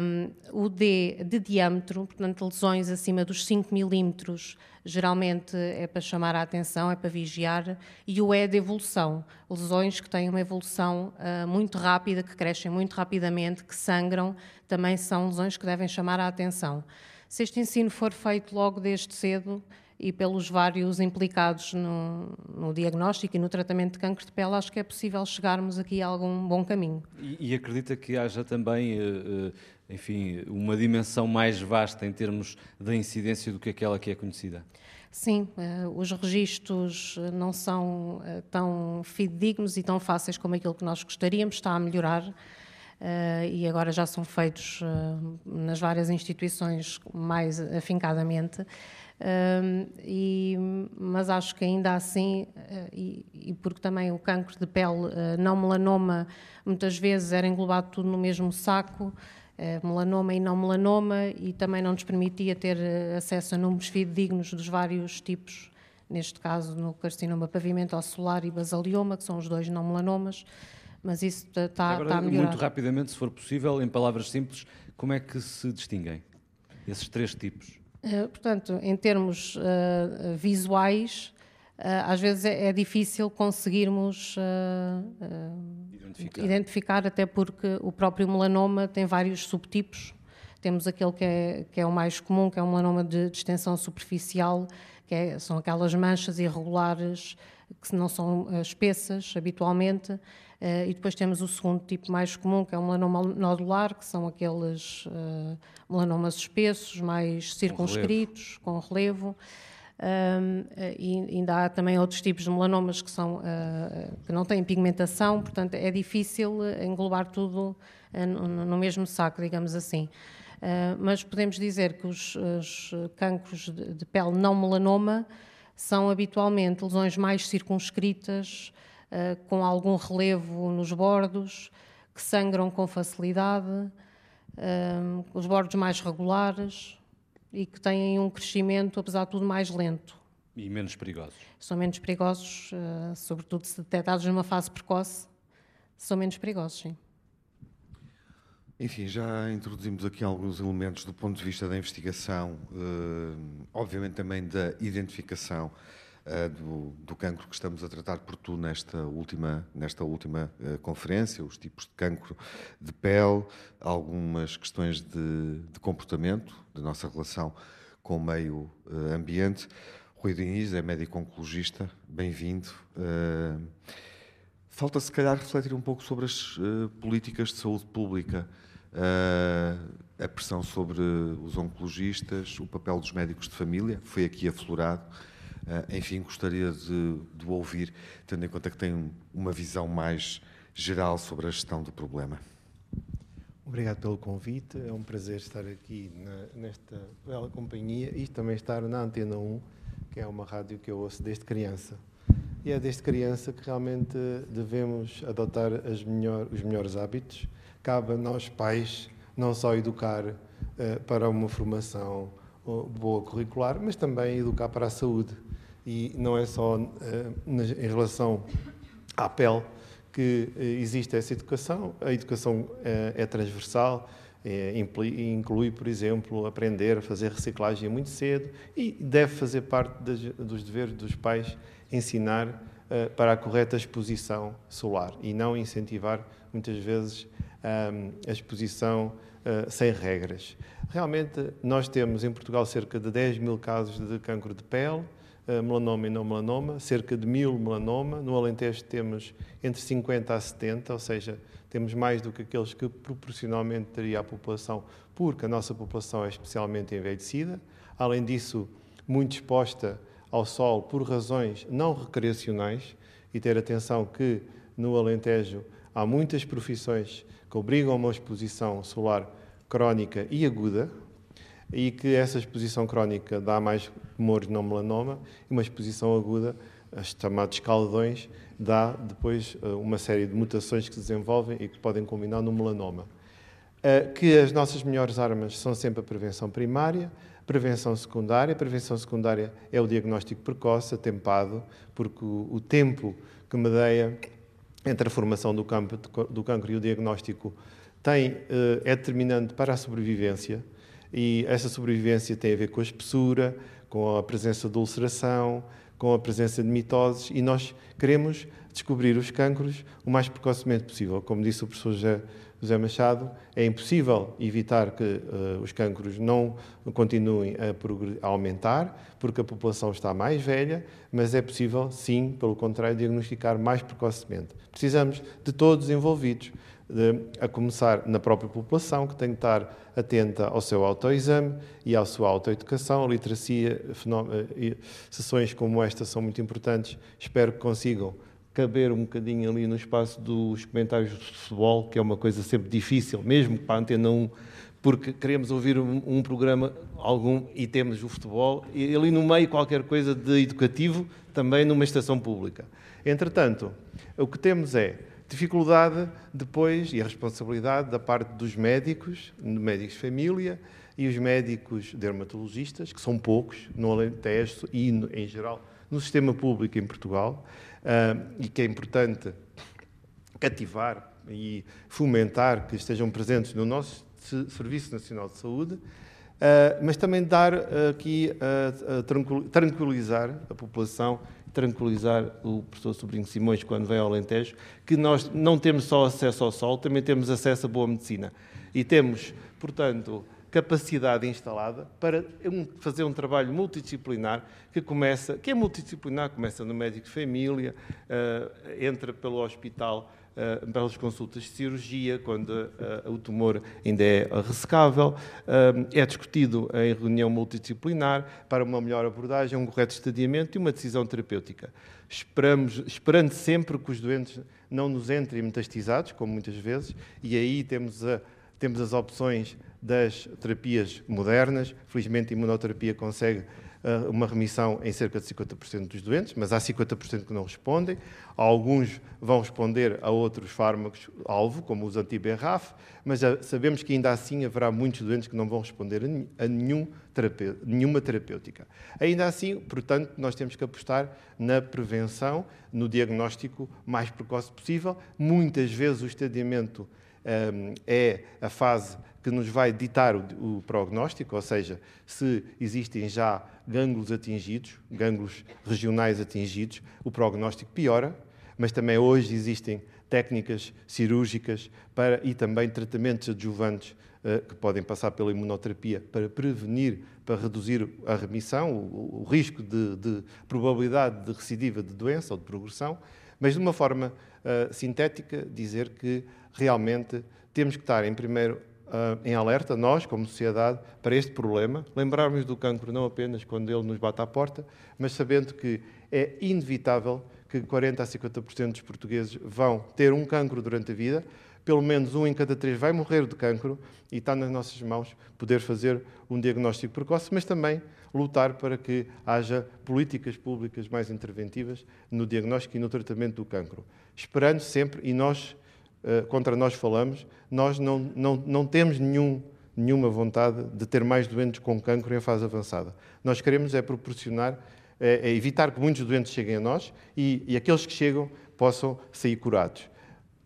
Um, o D de diâmetro, portanto, lesões acima dos 5 milímetros, geralmente é para chamar a atenção, é para vigiar. E o E de evolução, lesões que têm uma evolução uh, muito rápida, que crescem muito rapidamente, que sangram, também são lesões que devem chamar a atenção. Se este ensino for feito logo desde cedo, e pelos vários implicados no, no, diagnóstico e no tratamento de cancro de pele, acho que é possível chegarmos aqui a algum bom caminho. E, e acredita que haja também, eh, eh, enfim, uma dimensão mais vasta em termos da incidência do que aquela que é conhecida? Sim, eh, os registros não são tão fidedignos e tão fáceis como aquilo que nós gostaríamos, está a melhorar. Uh, e agora já são feitos uh, nas várias instituições mais afincadamente. Um, e, mas acho que ainda assim, uh, e, e, porque também o cancro de pele, não melanoma, muitas vezes era englobado tudo no mesmo saco, melanoma e não melanoma, e também não nos permitia ter acesso a números fidedignos dos vários tipos, neste caso no carcinoma pavimento solar e basalioma, que são os dois não melanomas, mas isso está, está a melhorar. Muito rapidamente, se for possível, em palavras simples, como é que se distinguem esses três tipos? Eh, portanto, em termos uh, visuais, uh, às vezes é, é difícil conseguirmos identificar. identificar. até porque o próprio melanoma tem vários subtipos. Temos aquele que é, que é o mais comum, que é o melanoma de, de extensão superficial, que é, são aquelas manchas irregulares que não são espessas habitualmente. Uh, e depois temos o segundo tipo mais comum, que é o melanoma nodular, que são aqueles uh, melanomas espessos, mais circunscritos, com relevo. Com relevo. Um, e ainda há também outros tipos de melanomas que, são, uh, que não têm pigmentação, portanto é difícil englobar tudo no, no, mesmo saco, digamos assim. Uh, mas podemos dizer que os, os cancros de, de, pele não melanoma são habitualmente lesões mais circunscritas, com algum relevo nos bordos, que sangram com facilidade, um, os bordos mais regulares e que têm um crescimento, apesar de tudo, mais lento. E menos perigosos. São menos perigosos, uh, sobretudo se detectados numa fase precoce, são menos perigosos, sim. Enfim, já introduzimos aqui alguns elementos do ponto de vista da investigação, eh, obviamente também da identificação eh, do, do, cancro que estamos a tratar por tu nesta última, nesta última eh, conferência, os tipos de cancro de pele, algumas questões de, de comportamento, da nossa relação com o meio ambiente. Rui Diniz é médico oncologista, bem-vindo. Falta, se calhar, refletir um pouco sobre as políticas de saúde pública a pressão sobre os oncologistas, o papel dos médicos de família, foi aqui aflorado. Enfim, gostaria de, de ouvir, tendo em conta que tem uma visão mais geral sobre a gestão do problema. Obrigado pelo convite, é um prazer estar aqui na, nesta bela companhia e também estar na Antena 1, que é uma rádio que eu ouço desde criança. E é desde criança que realmente devemos adotar melhor, os melhores hábitos cabe a nós pais não só educar uh, para uma formação uh, boa curricular, mas também educar para a saúde. E não é só uh, em relação à pele que existe essa educação, a educação é transversal, é, inclui, por exemplo, aprender a fazer reciclagem muito cedo e deve fazer parte dos deveres dos pais ensinar para a correta exposição solar e não incentivar muitas vezes a exposição sem regras. Realmente, nós temos em Portugal cerca de 10 mil casos de cancro de pele, melanoma e não melanoma, cerca de mil melanoma. No Alentejo temos entre 50 a 70, ou seja, temos mais do que aqueles que proporcionalmente teria a população, porque a nossa população é especialmente envelhecida. Além disso, muito exposta ao sol por razões não recreacionais, e ter atenção que no Alentejo há muitas profissões que obrigam a uma exposição solar crónica e aguda, e que essa exposição crónica dá mais tumores não melanoma, e uma exposição aguda, os chamados escaldões, dá depois eh, uma série de mutações que se desenvolvem e que podem combinar no melanoma. Eh, que as nossas melhores armas são sempre a prevenção primária, prevenção secundária. A prevenção secundária é o diagnóstico precoce, atempado, porque o tempo que medeia entre a formação do, campo, do cancro e o diagnóstico tem, eh, é determinante para a sobrevivência e essa sobrevivência tem a ver com a espessura, com a presença de ulceração, com a presença de mitoses e nós queremos descobrir os cancros o mais precocemente possível. Como disse o professor José, Machado, é impossível evitar que uh, os cancros não continuem a, a, aumentar, porque a população está mais velha, mas é possível, sim, pelo contrário, diagnosticar mais precocemente. Precisamos de todos envolvidos, a começar na própria população, que tem que estar atenta ao seu autoexame e à sua autoeducação. Literacia, eh, sessões como esta são muito importantes. Espero que consigam caber um bocadinho ali no espaço dos comentários de futebol, que é uma coisa sempre difícil, mesmo para a Antena 1, porque queremos ouvir um, um, programa algum e temos o futebol, e ali no meio qualquer coisa de educativo, também numa estação pública. Entretanto, o que temos é dificuldade depois e a responsabilidade da parte dos médicos, médicos de família e os médicos dermatologistas, que são poucos no Alentejo e em geral no sistema público em Portugal, uh, e que é importante cativar e fomentar que estejam presentes no nosso Serviço Nacional de Saúde, uh, mas também dar aqui, uh, tranquilizar a população, tranquilizar o professor Sobrinho Simões quando vem ao Alentejo, que nós não temos só acesso ao sol, também temos acesso a boa medicina. E temos, portanto, capacidade instalada para fazer um trabalho multidisciplinar que começa, que é multidisciplinar, começa no médico de família, uh, entra pelo hospital Uh, pelas consultas de cirurgia, quando uh, o tumor ainda é ressecável, uh, é discutido em reunião multidisciplinar para uma melhor abordagem, um correto estadiamento e uma decisão terapêutica. Esperamos, esperando sempre que os doentes não nos entrem metastizados, como muitas vezes, e aí temos, a, temos as opções das terapias modernas. Felizmente, a imunoterapia consegue uma remissão em cerca de 50% dos doentes, mas há 50% que não respondem. Alguns vão responder a outros fármacos-alvo, como os anti-BRAF, mas sabemos que ainda assim haverá muitos doentes que não vão responder a nenhum nenhuma terapêutica. Ainda assim, portanto, nós temos que apostar na prevenção, no diagnóstico mais precoce possível. Muitas vezes o estadiamento um, é a fase que nos vai ditar o, o, prognóstico, ou seja, se existem já gânglios atingidos, gânglios regionais atingidos, o prognóstico piora, mas também hoje existem técnicas cirúrgicas para, e também tratamentos adjuvantes uh, que podem passar pela imunoterapia para prevenir, para reduzir a remissão, o, o risco de, de, probabilidade de recidiva de doença ou de progressão, mas de uma forma uh, sintética, dizer que realmente temos que estar em primeiro em alerta, nós, como sociedade, para este problema, lembrarmos do cancro não apenas quando ele nos bate à porta, mas sabendo que é inevitável que 40% a 50% dos portugueses vão ter um cancro durante a vida, pelo menos um em cada três vai morrer de cancro e está nas nossas mãos poder fazer um diagnóstico precoce, mas também lutar para que haja políticas públicas mais interventivas no diagnóstico e no tratamento do cancro. Esperando sempre, e nós eh, contra nós falamos, nós não, não, não temos nenhum, nenhuma vontade de ter mais doentes com cancro em fase avançada. Nós queremos é proporcionar, é, é evitar que muitos doentes cheguem a nós e, e aqueles que chegam possam sair curados.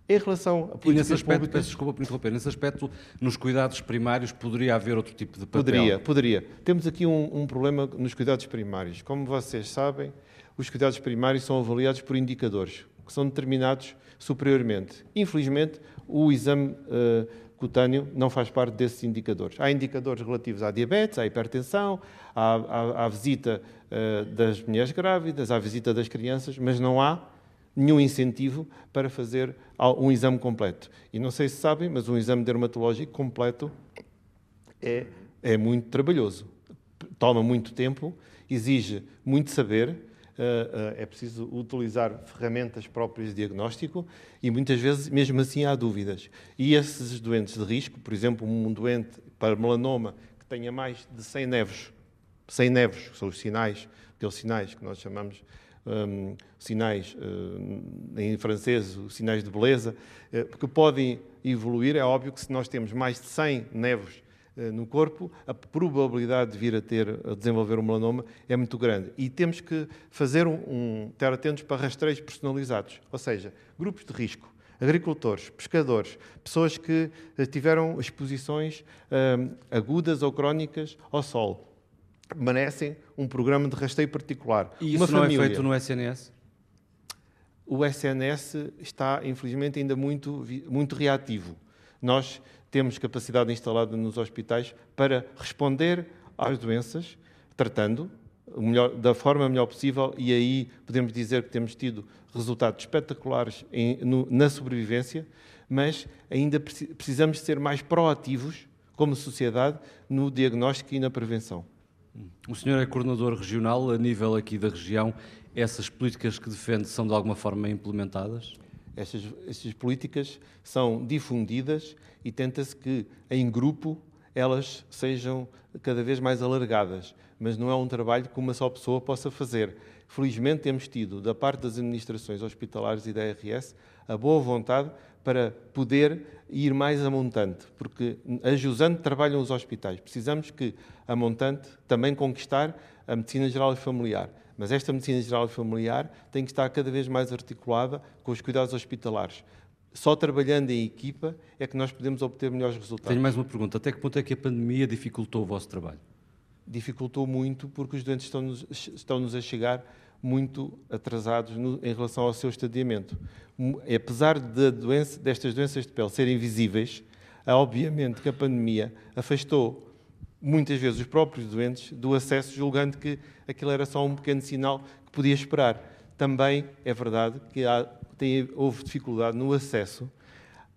Em relação a políticas e nesse aspecto, públicas... peço desculpa por interromper, nesse aspecto, nos cuidados primários poderia haver outro tipo de papel? Poderia, poderia. Temos aqui um, um problema nos cuidados primários. Como vocês sabem, os cuidados primários são avaliados por indicadores, que são determinados superiormente. Infelizmente, o exame uh, cutâneo não faz parte desses indicadores. Há indicadores relativos à diabetes, à hipertensão, à, à, à visita uh, das mulheres grávidas, à visita das crianças, mas não há nenhum incentivo para fazer um exame completo. E não sei se sabem, mas um exame dermatológico completo é, é muito trabalhoso. Toma muito tempo, exige muito saber, é preciso utilizar ferramentas próprias de diagnóstico e muitas vezes, mesmo assim, há dúvidas. E esses doentes de risco, por exemplo, um doente para melanoma que tenha mais de 100 nevos, 100 nevos, são os sinais, aqueles sinais que nós chamamos um, sinais, uh, em francês, sinais de beleza, uh, que podem evoluir. É óbvio que se nós temos mais de 100 nevos eh, no corpo, a probabilidade de vir a ter, a desenvolver um melanoma é muito grande. E temos que fazer um, um estar atentos para rastreios personalizados, ou seja, grupos de risco, agricultores, pescadores, pessoas que eh, tiveram exposições eh, agudas ou crónicas ao sol. Merecem um programa de rastreio particular. E isso Uma não é família. é feito no SNS? O SNS está, infelizmente, ainda muito, muito reativo. Nós temos capacidade instalada nos hospitais para responder às doenças, tratando melhor, da forma melhor possível, e aí podemos dizer que temos tido resultados espetaculares em, no, na sobrevivência, mas ainda precisamos ser mais proativos como sociedade no diagnóstico e na prevenção. O senhor é coordenador regional, a nível aqui da região, essas políticas que defende são de alguma forma implementadas? Estas, estas políticas são difundidas e tenta-se que, em grupo, elas sejam cada vez mais alargadas, mas não é um trabalho que uma só pessoa possa fazer. Felizmente temos tido, da parte das administrações hospitalares e da RS, a boa vontade para poder ir mais a montante, porque a jusante trabalham os hospitais. Precisamos que a montante também conquistar a medicina geral e familiar. Mas esta medicina geral e familiar tem que estar cada vez mais articulada com os cuidados hospitalares. Só trabalhando em equipa é que nós podemos obter melhores resultados. Tenho mais uma pergunta. Até que ponto é que a pandemia dificultou o vosso trabalho? Dificultou muito porque os doentes estão-nos estão a chegar muito atrasados no, em relação ao seu estadiamento. Apesar de doença, destas doenças de pele serem visíveis, obviamente que a pandemia afastou muitas vezes os próprios doentes do acesso, julgando que aquilo era só um pequeno sinal que podia esperar. Também é verdade que há, tem, houve dificuldade no acesso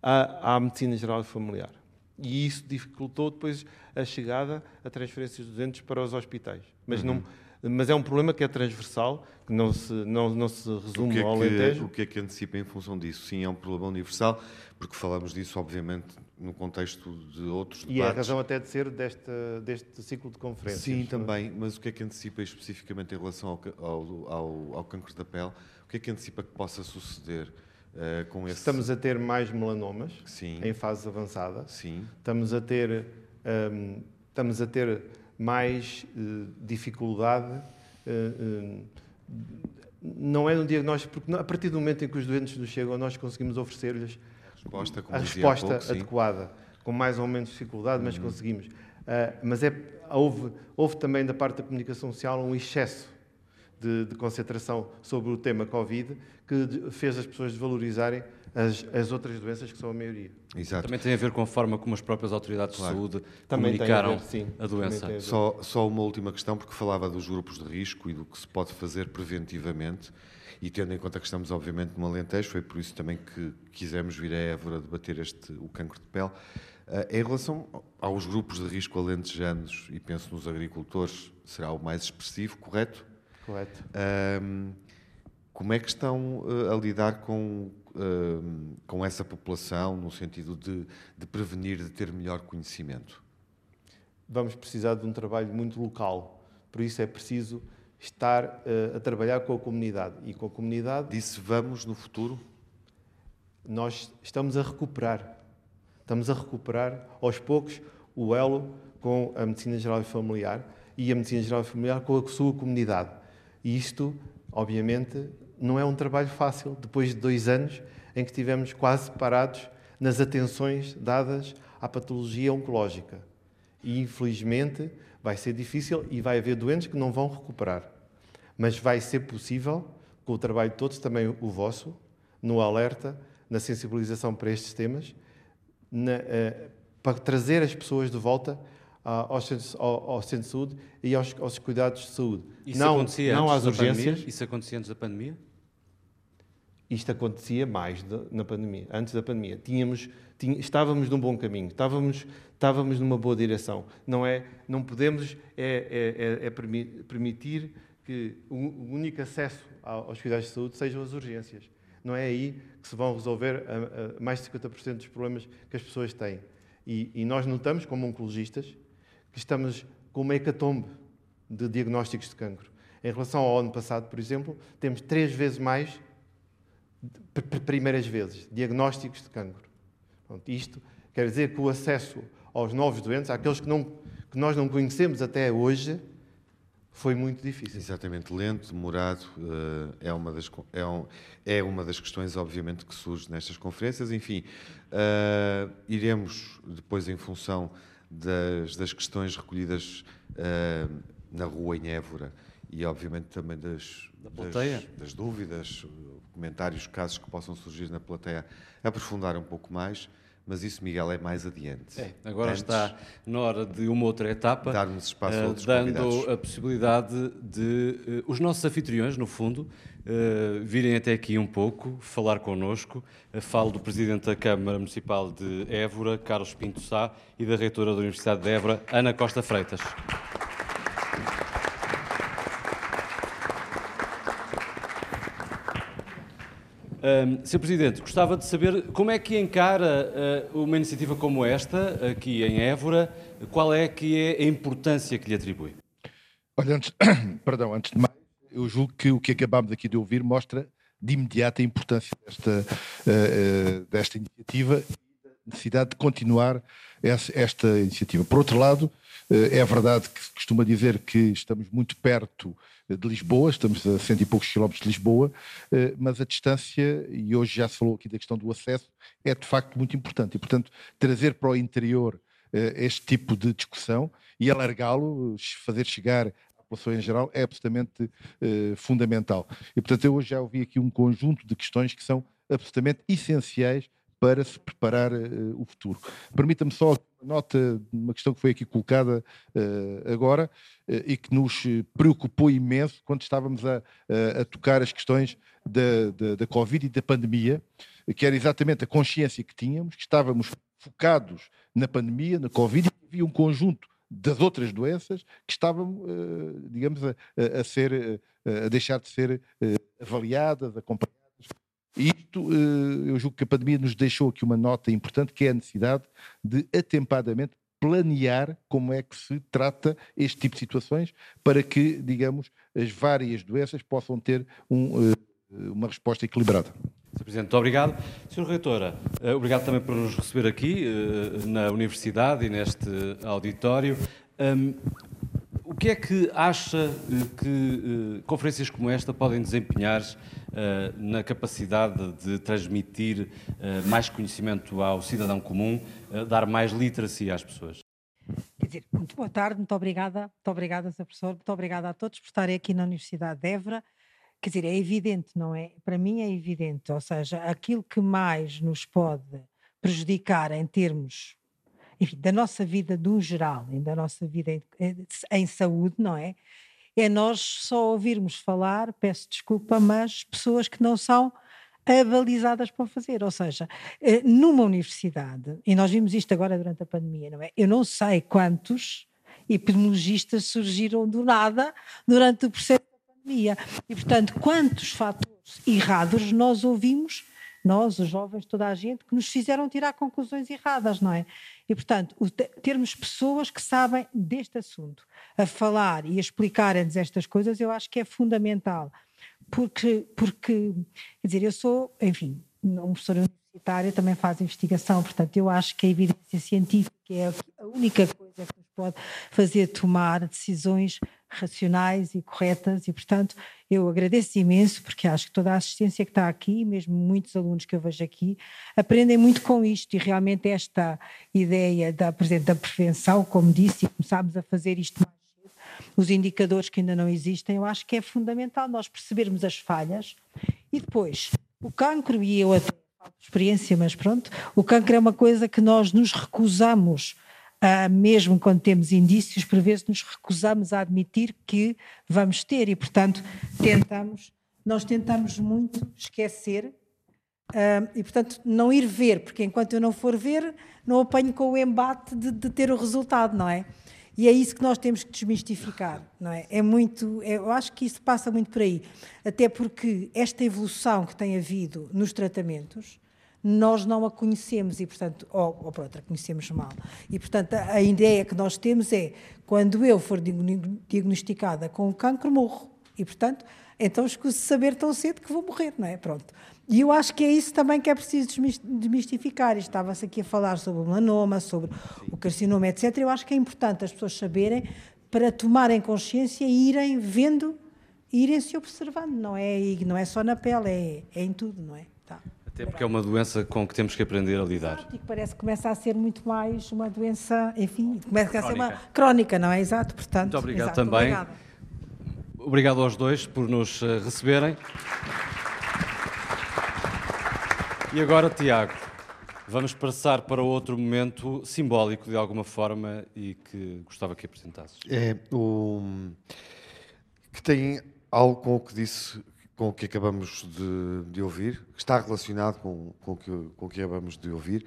à, à, medicina geral e familiar. E isso dificultou depois a chegada a transferências de doentes para os hospitais. Mas, uhum. não, mas é um problema que é transversal, que não se, não, não se resume que é ao Alentejo. O que é que antecipa em função disso? Sim, é um problema universal, porque falamos disso, obviamente, no contexto de outros e debates. E é a razão até de ser deste, deste ciclo de conferências. Sim, também, mas o que é que antecipa especificamente em relação ao, ao, ao, ao cancro da pele? O que é que antecipa que possa suceder uh, com esse... Estamos a ter mais melanomas Sim. em fase avançada. Sim. Estamos a ter, um, estamos a ter mais uh, dificuldade... Uh, não é no diagnóstico, porque a partir do momento em que os doentes nos chegam, nós conseguimos oferecer-lhes resposta, a resposta pouco, adequada, com mais ou menos dificuldade, mas uhum. conseguimos. Uh, mas é, houve, houve também da parte da comunicação social um excesso de, de, concentração sobre o tema Covid que fez as pessoas desvalorizarem as, as outras doenças que são a maioria. Exato. Também tem a ver com a forma como as próprias autoridades claro. de saúde Também comunicaram a, ver, sim. a doença. A só, só uma última questão, porque falava dos grupos de risco e do que se pode fazer preventivamente. E tendo em conta que estamos, obviamente, no Alentejo, foi por isso também que quisemos vir a Évora debater este, o cancro de pele. Uh, em relação aos grupos de risco alentejanos, e penso nos agricultores, será o mais expressivo, correto? Correto. Como é que estão uh, a lidar com, com essa população, no sentido de, de prevenir, de ter melhor conhecimento? Vamos precisar de um trabalho muito local, por isso é preciso estar uh, a trabalhar com a comunidade. E com a comunidade. Disse vamos no futuro? Nós estamos a recuperar. Estamos a recuperar aos poucos o elo com a medicina geral e familiar e a medicina geral e familiar com a sua comunidade. E isto, obviamente, não é um trabalho fácil depois de dois anos em que estivemos quase parados nas atenções dadas à patologia oncológica. E, infelizmente, Vai ser difícil e vai haver doentes que não vão recuperar. Mas vai ser possível, com o trabalho de todos, também o vosso, no alerta, na sensibilização para estes temas, na, uh, para trazer as pessoas de volta ao, centro, ao, ao, centro de saúde e aos, aos cuidados de saúde. Isso não, não às urgências. Isso acontecia antes da pandemia? Isto acontecia mais de, na pandemia, antes da pandemia. Tínhamos, tínhamos, estávamos num bom caminho, estávamos estávamos numa boa direção. Não é, não podemos é, é, é, é permitir que o único acesso aos cuidados de saúde sejam as urgências. Não é aí que se vão resolver a, a mais de 50% dos problemas que as pessoas têm. E, e, nós notamos, como oncologistas, que estamos com uma hecatombe de diagnósticos de cancro. Em relação ao ano passado, por exemplo, temos três vezes mais, primeiras vezes, diagnósticos de cancro. Pronto, isto quer dizer que o acesso aos novos doentes, àqueles que, não, que nós não conhecemos até hoje, foi muito difícil. Exatamente, lento, demorado, eh, é uma das, é, um, é uma das questões, obviamente, que surge nestas conferências. Enfim, uh, iremos depois, em função das, das questões recolhidas uh, na rua em Évora e, obviamente, também das, das, das, dúvidas, comentários, casos que possam surgir na plateia, aprofundar um pouco mais mas isso, Miguel, é mais adiante. É, agora Antes, está na hora de uma outra etapa, darmos espaço a eh, outros dando convidados. a possibilidade de uh, os nossos anfitriões, no fundo, uh, virem até aqui um pouco, falar connosco. Uh, falo do Presidente da Câmara Municipal de Évora, Carlos Pinto Sá, e da Reitora da Universidade de Évora, Ana Costa Freitas. Um, Sr. Presidente, gostava de saber como é que encara uh, uma iniciativa como esta, aqui em Évora, qual é que é a importância que lhe atribui? Olha, antes, perdão, antes de mais, eu julgo que o que acabámos aqui de ouvir mostra de imediato a importância desta, uh, uh, desta iniciativa e a necessidade de continuar essa, esta iniciativa. Por outro lado, é verdade que costuma dizer que estamos muito perto de Lisboa, estamos a cento e poucos quilómetros de Lisboa, eh, mas a distância, e hoje já se falou aqui da questão do acesso, é de facto muito importante. E, portanto, trazer para o interior eh, este tipo de discussão e alargá-lo, fazer chegar população em geral, é absolutamente eh, fundamental. E, portanto, eu hoje já ouvi aqui um conjunto de questões que são absolutamente essenciais para se preparar uh, o futuro. Permita-me só uma nota, uma questão que foi aqui colocada uh, agora uh, e que nos preocupou imenso quando estávamos a, a tocar as questões da, da, da, Covid e da pandemia, que era exatamente a consciência que tínhamos, que estávamos focados na pandemia, na Covid, e havia um conjunto das outras doenças que estavam, digamos, a, a ser, a deixar de ser avaliadas, acompanhadas E isto, eh, eu julgo que a pandemia nos deixou aqui uma nota importante, que é a necessidade de atempadamente planear como é que se trata este tipo de situações para que, digamos, as várias doenças possam ter um, eh, uma resposta equilibrada. Sr. Presidente, muito obrigado. Sra. Reitora, eh, obrigado também por nos receber aqui na Universidade e neste auditório. Um, o que é que acha que conferências como esta podem desempenhar na capacidade de transmitir eh, mais conhecimento ao cidadão comum, eh, dar mais literacia às pessoas. Quer dizer, muito boa tarde, muito obrigada, muito obrigada, Sr. Professor, muito obrigada a todos por estarem aqui na Universidade de Évora. Quer dizer, é evidente, não é? Para mim é evidente, ou seja, aquilo que mais nos pode prejudicar em termos enfim, da nossa vida um geral, da nossa vida em, em saúde, não é? É nós só ouvirmos falar, peço desculpa, mas pessoas que não são avalizadas para fazer. Ou seja, eh, numa universidade, e nós vimos isto agora durante a pandemia, não é? Eu não sei quantos epidemiologistas surgiram do nada durante o processo da pandemia. E, portanto, quantos fatores errados nós ouvimos nós, os jovens, toda a gente, que nos fizeram tirar conclusões erradas, não é? E, portanto, termos pessoas que sabem deste assunto a falar e a explicarem-nos estas coisas, eu acho que é fundamental. Porque, porque, quer dizer, eu sou, enfim, uma professora universitária, também faz investigação, portanto, eu acho que a evidência científica é a única coisa que nos pode fazer tomar decisões racionais e corretas e, portanto, eu agradeço imenso porque acho que toda a assistência que está aqui, mesmo muitos alunos que eu vejo aqui, aprendem muito com isto e realmente esta ideia da, por da prevenção, como disse, e começámos a fazer isto mais os indicadores que ainda não existem, eu acho que é fundamental nós percebermos as falhas. E depois o cancro, e eu até experiência, mas pronto, o cancro é uma coisa que nós nos recusamos Uh, mesmo quando temos indícios, por vezes nos recusamos a admitir que vamos ter e, portanto, tentamos, nós tentamos muito esquecer uh, e, portanto, não ir ver, porque enquanto eu não for ver, não apanho com o embate de, de, ter o resultado, não é? E é isso que nós temos que desmistificar, não é? É muito, é, eu acho que isso passa muito por aí, até porque esta evolução que tem havido nos tratamentos, nós não a conhecemos e, portanto, ou, ou pronto, a conhecemos mal. E, portanto, a, a, ideia que nós temos é, quando eu for diagnosticada com cancro, morro. E, portanto, então escuso saber tão cedo que vou morrer, não é? Pronto. E eu acho que é isso também que é preciso desmistificar. Estava-se aqui a falar sobre o melanoma, sobre o carcinoma, etc. Eu acho que é importante as pessoas saberem para tomarem consciência e irem vendo, irem se observando. Não é, não é só na pele, é, é em tudo, não é? Tá. Até porque é uma doença com que temos que aprender a lidar. Exato, e que parece que começa a ser muito mais uma doença, enfim, começa crónica. a ser uma crónica, não é? Exato, portanto. Muito obrigado exato, também. Obrigada. Obrigado aos dois por nos eh, receberem. E agora, Tiago, vamos passar para outro momento simbólico de alguma forma e que gostava que apresentasses. É o que tem algo com o que disse com o que acabamos de, de ouvir, está relacionado com, com, o que, com o que acabamos de ouvir,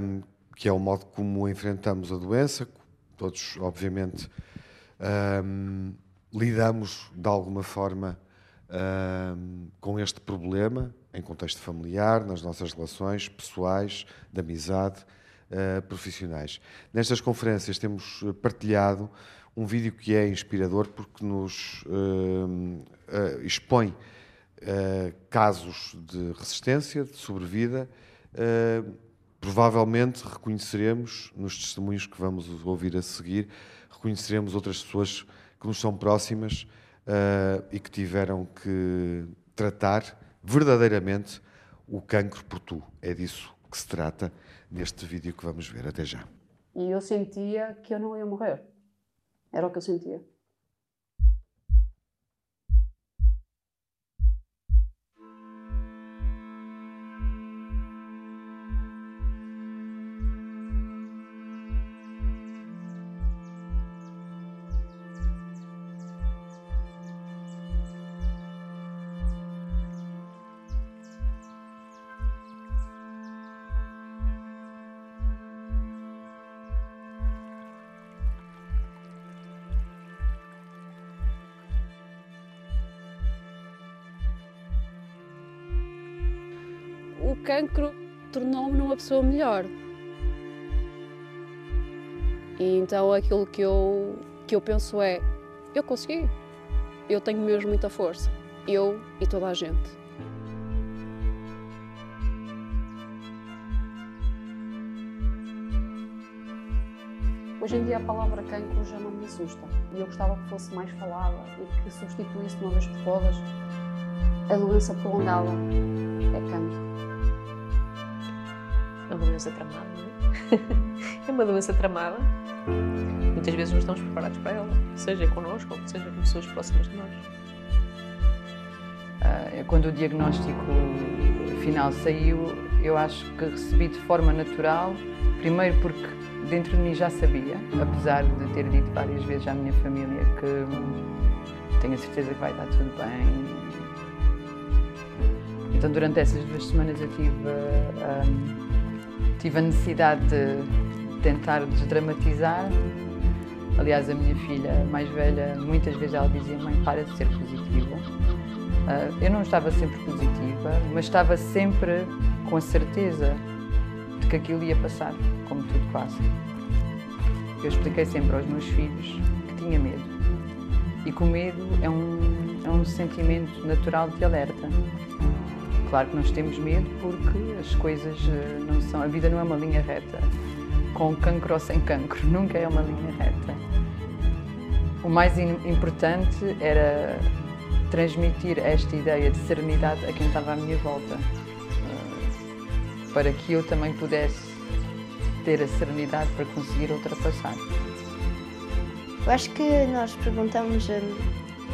um, que é o modo como enfrentamos a doença. Todos, obviamente, um, lidamos de alguma forma um, com este problema em contexto familiar, nas nossas relações pessoais, de amizade, uh, profissionais. Nestas conferências temos partilhado um vídeo que é inspirador porque nos uh, expõe uh, casos de resistência, de sobrevida. provavelmente reconheceremos, nos testemunhos que vamos ouvir a seguir, reconheceremos outras pessoas que nos são próximas e que tiveram que tratar verdadeiramente o cancro por tu. É disso que se trata neste vídeo que vamos ver. Até já. E eu sentia que eu não ia morrer. Era o que eu sentia. Pessoa melhor. E então aquilo que eu, que eu penso é: eu consegui, eu tenho mesmo muita força, eu e toda a gente. Hoje em dia a palavra cancro já não me assusta e eu gostava que fosse mais falada e que substituísse uma vez por todas a doença prolongada é cancro. É uma doença tramada, não é? é uma doença tramada. Muitas vezes não estamos preparados para ela, seja connosco ou seja com pessoas próximas de nós. Uh, quando o diagnóstico final saiu, eu acho que recebi de forma natural, primeiro porque dentro de mim já sabia, apesar de ter dito várias vezes à minha família que tenho a certeza que vai estar tudo bem. Então, durante essas duas semanas, eu tive, um, tive a necessidade de tentar desdramatizar. Aliás, a minha filha mais velha, muitas vezes ela dizia: Mãe, para de ser positiva. Uh, eu não estava sempre positiva, mas estava sempre com a certeza de que aquilo ia passar, como tudo passa. Eu expliquei sempre aos meus filhos que tinha medo e que o medo é um, é um sentimento natural de alerta. Claro que nós temos medo porque as coisas eh, não são. A vida não é uma linha reta, com cancro ou sem cancro, nunca é uma linha reta. O mais importante era transmitir esta ideia de serenidade a quem estava à minha volta, eh, para que eu também pudesse ter a serenidade para conseguir ultrapassar. Eu acho que nós perguntamos,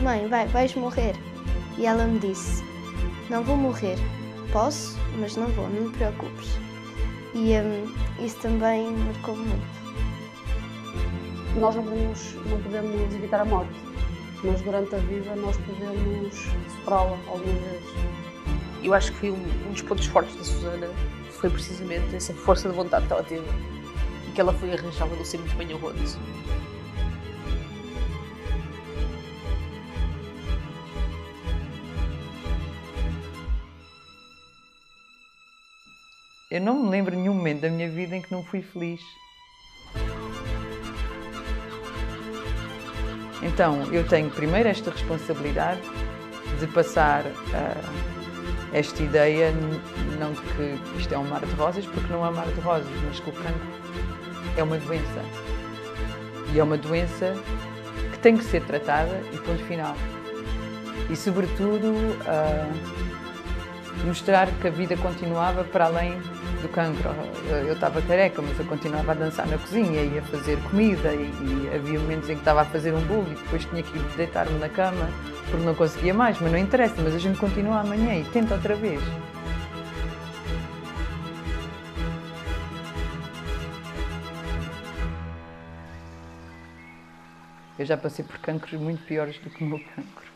mãe, vai, vais morrer? E ela me disse, não vou morrer, posso, mas não vou, não te preocupes. E um, isso também marcou muito. Nós não podemos, não podemos evitar a morte, mas durante a vida nós podemos superá-la algumas vezes. Eu acho que foi um, um dos pontos fortes da Susana foi precisamente essa força de vontade que ela teve e que ela foi arranjada não ser muito bem arroz. Eu não me lembro nenhum momento da minha vida em que não fui feliz. Então, eu tenho primeiro esta responsabilidade de passar uh, esta ideia, não de que isto é um mar de rosas, porque não é um mar de rosas, mas que o cancro é uma doença. E é uma doença que tem que ser tratada e ponto final. E, sobretudo, uh, mostrar que a vida continuava para além do cancro. Eu estava careca, mas eu continuava a dançar na cozinha e a fazer comida e, e, havia momentos em que estava a fazer um bolo e depois tinha que deitar-me na cama porque não conseguia mais, mas não interessa, mas a gente continua amanhã e tenta outra vez. Eu já passei por cancros muito piores do que o meu cancro.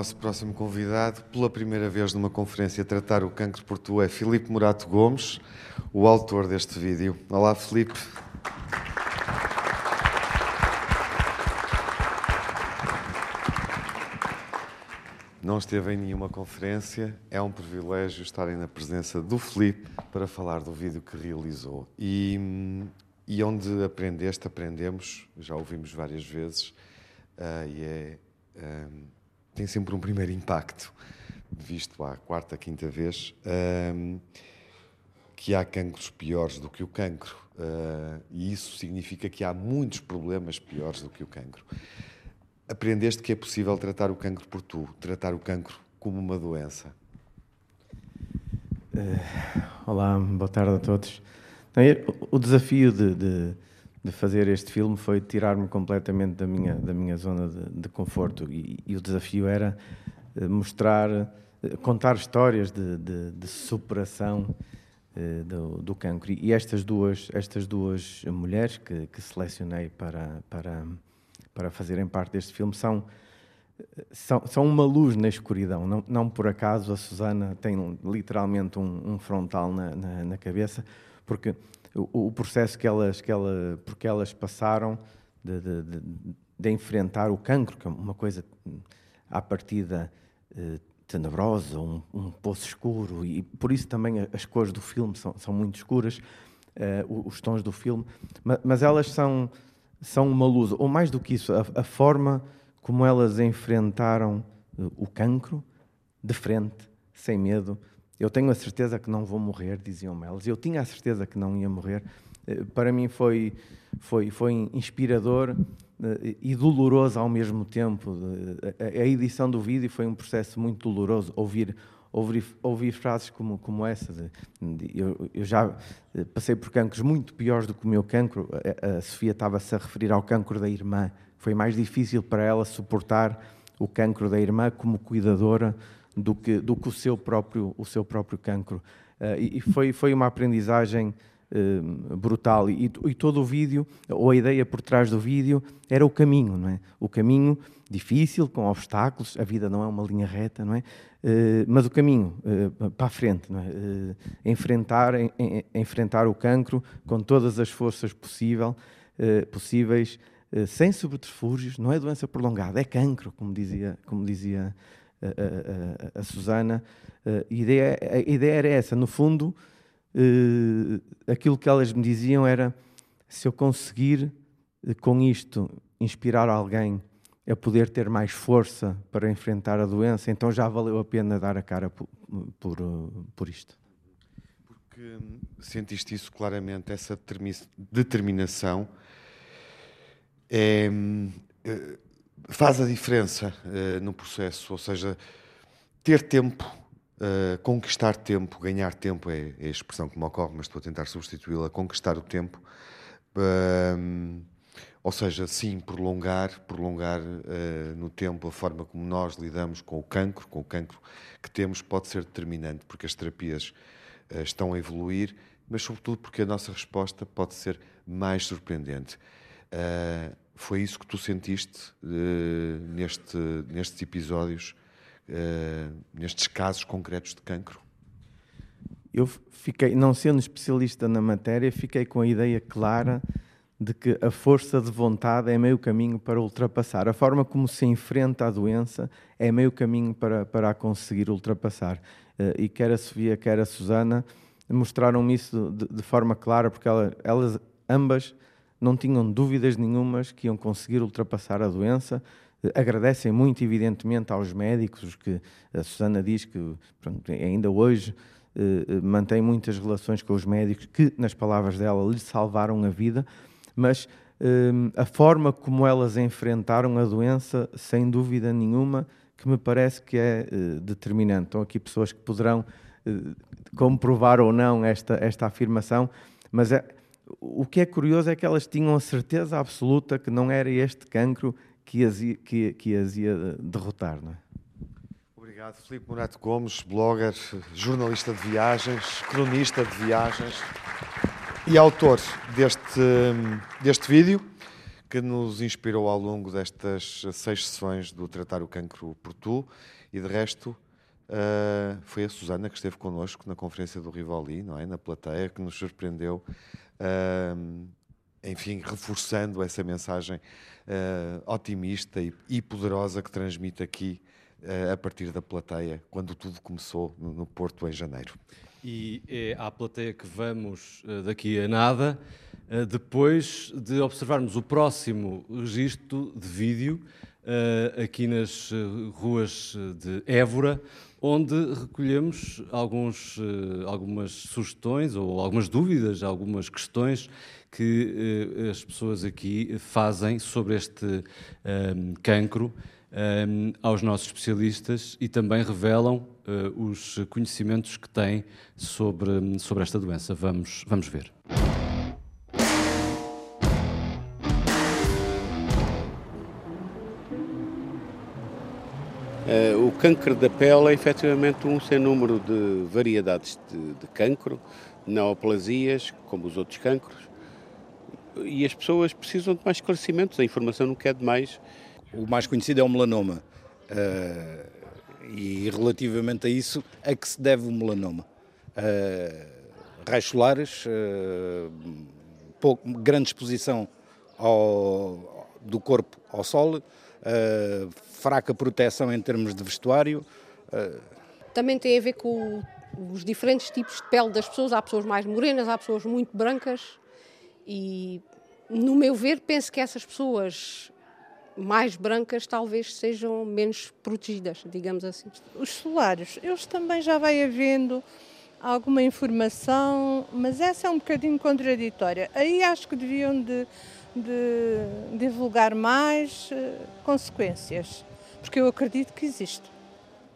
Nosso próximo convidado, pela primeira vez numa conferência Tratar o Cancro por Tu, é Filipe Morato Gomes, o autor deste vídeo. Olá, Filipe. Não esteve em nenhuma conferência, é um privilégio estarem na presença do Filipe para falar do vídeo que realizou. E, e onde aprendeste, aprendemos, já ouvimos várias vezes, uh, e é. Um, eh, tem sempre um primeiro impacto, visto à quarta, quinta vez, que há cancros piores do que o cancro. Uh, e isso significa que há muitos problemas piores do que o cancro. Aprendeste que é possível tratar o cancro por tu, tratar o cancro como uma doença. Uh, olá, boa tarde a todos. O desafio de, de de fazer este filme foi tirar-me completamente da minha, da minha zona de, de conforto e, e, o desafio era eh, mostrar, eh, contar histórias de, de, de superação uh, do, do cancro. E estas duas, estas duas mulheres que, que selecionei para, para, para fazerem parte deste filme, são, são, são uma luz na escuridão. Não, não por acaso a Susana tem literalmente um, um frontal na, na, na, cabeça, porque o, o, processo que elas, que ela, porque elas passaram de, de, de, de enfrentar o cancro, que é uma coisa à partida eh, tenebrosa, um, um, poço escuro, e por isso também as cores do filme são, são muito escuras, eh, os tons do filme, mas, mas, elas são, são uma luz, ou mais do que isso, a, a forma como elas enfrentaram eh, o cancro de frente, sem medo. Eu tenho a certeza que não vou morrer, diziam elas. Eu tinha a certeza que não ia morrer. Eh, para mim foi, foi, foi inspirador eh, e doloroso ao mesmo tempo. A edição do vídeo foi um processo muito doloroso. Ouvir, ouvir, ouvir frases como, como essa. De, eu, eu, já passei por cancros muito piores do que o meu cancro. A, a Sofia estava-se a referir ao cancro da irmã. Foi mais difícil para ela suportar o cancro da irmã como cuidadora do que, do que o, seu próprio, o seu próprio cancro. Uh, e, foi, foi uma aprendizagem uh, brutal. E, e, todo o vídeo, ou a ideia por trás do vídeo, era o caminho, não é? O caminho difícil, com obstáculos, a vida não é uma linha reta, não é? Uh, mas o caminho para a frente, não é? enfrentar, en, en, enfrentar o cancro com todas as forças possível, possíveis, eh, sem subterfúgios, não é doença prolongada, é cancro, como dizia, como dizia a, a, Susana. Eh, a ideia, a ideia era essa, no fundo, eh, aquilo que elas me diziam era se eu conseguir com isto inspirar alguém a poder ter mais força para enfrentar a doença, então já valeu a pena dar a cara por, por, por isto. Porque sentiste isso claramente, essa determinação é, eh, faz a diferença uh, no processo, ou seja, ter tempo, uh, conquistar tempo, ganhar tempo é, é, a expressão que me ocorre, mas estou a tentar substituí-la, conquistar o tempo, uh, ou seja, sim, prolongar, prolongar no tempo a forma como nós lidamos com o cancro, com o cancro que temos, pode ser determinante, porque as terapias estão a evoluir, mas sobretudo porque a nossa resposta pode ser mais surpreendente. Foi isso que tu sentiste uh, neste, nestes episódios, uh, nestes casos concretos de cancro? Eu fiquei, não sendo especialista na matéria, fiquei com a ideia clara de que a força de vontade é meio caminho para ultrapassar. A forma como se enfrenta a doença é meio caminho para, para a conseguir ultrapassar. Uh, e quer a Sofia, quer a Susana mostraram-me isso de, de, forma clara, porque ela, elas ambas não tinham dúvidas nenhumas que iam conseguir ultrapassar a doença. Agradecem muito, evidentemente, aos médicos, que a Susana diz que pronto, ainda hoje eh, mantém muitas relações com os médicos que, nas palavras dela, lhe salvaram a vida, mas eh, a forma como elas enfrentaram a doença, sem dúvida nenhuma, que me parece que é eh, determinante. Estão aqui pessoas que poderão eh, comprovar ou não esta, esta afirmação, mas é, o que é curioso é que elas tinham a certeza absoluta que não era este cancro que as ia, que, que as ia derrotar. Não é? Obrigado, Filipe Morato Gomes, blogger, jornalista de viagens, cronista de viagens e autor deste, deste vídeo que nos inspirou ao longo destas seis sessões do Tratar o Cancro por Tu e de resto Uh, foi a Susana que esteve connosco na conferência do Rivoli, não é? na plateia, que nos surpreendeu uh, enfim, reforçando essa mensagem uh, otimista e, e, poderosa que transmite aqui uh, a partir da plateia, quando tudo começou no, no Porto em janeiro. E é à plateia que vamos uh, daqui a nada, depois de observarmos o próximo registro de vídeo aqui nas ruas de Évora, onde recolhemos alguns, eh, algumas sugestões ou algumas dúvidas, algumas questões que eh, as pessoas aqui fazem sobre este um, ehm, cancro um, ehm, aos nossos especialistas e também revelam uh, os conhecimentos que têm sobre, sobre esta doença. Vamos, vamos ver. O câncer da pele é efetivamente um sem número de variedades de, de cancro, neoplasias, como os outros cancros. e as pessoas precisam de mais esclarecimentos, a informação não quer demais. O mais conhecido é o melanoma. Uh, e relativamente a isso, a que se deve o melanoma? Uh, raios solares, uh, pouco, grande exposição ao, do corpo ao sol, uh, fraca proteção em termos de vestuário. Também tem a ver com os diferentes tipos de pele das pessoas. Há pessoas mais morenas, há pessoas muito brancas e, no meu ver, penso que essas pessoas mais brancas talvez sejam menos protegidas, digamos assim. Os solares, eles também já vai havendo alguma informação, mas essa é um bocadinho contraditória. Aí acho que deviam de, de divulgar mais uh, consequências, porque eu acredito que existe.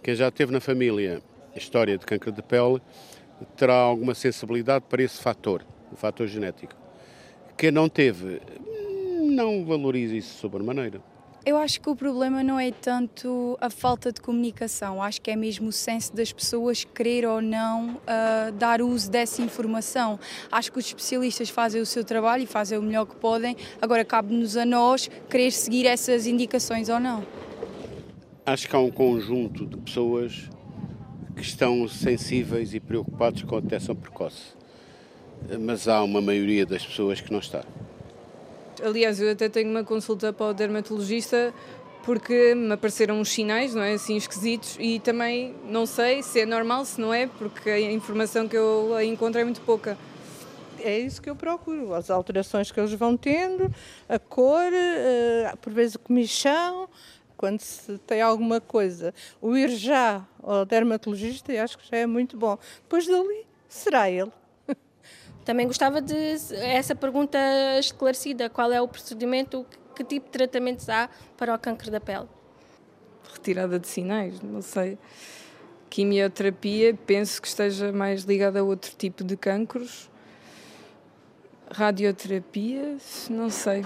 Quem já teve na família a história de câncer de pele terá alguma sensibilidade para esse fator, o fator genético. Quem não teve, não valoriza isso sobremaneira. Eu acho que o problema não é tanto a falta de comunicação, acho que é mesmo o senso das pessoas querer ou não uh, dar uso dessa informação. Acho que os especialistas fazem o seu trabalho e fazem o melhor que podem, agora cabe-nos a nós querer seguir essas indicações ou não. Acho que há um conjunto de pessoas que estão sensíveis e preocupados com a detecção precoce, mas há uma maioria das pessoas que não está. Aliás, eu até tenho uma consulta para o dermatologista porque me apareceram uns sinais, não é, assim esquisitos e também não sei se é normal, se não é, porque a informação que eu encontro é muito pouca. É isso que eu procuro, as alterações que eles vão tendo, a cor, eh, por vezes o comichão, quando se tem alguma coisa. O ir já ao dermatologista, acho que já é muito bom. Depois dali, será ele. Também gostava de essa pergunta esclarecida: qual é o procedimento, que tipo de tratamentos há para o câncer da pele? Retirada de sinais, não sei. Quimioterapia, penso que esteja mais ligada a outro tipo de cancros. Radioterapia, não sei.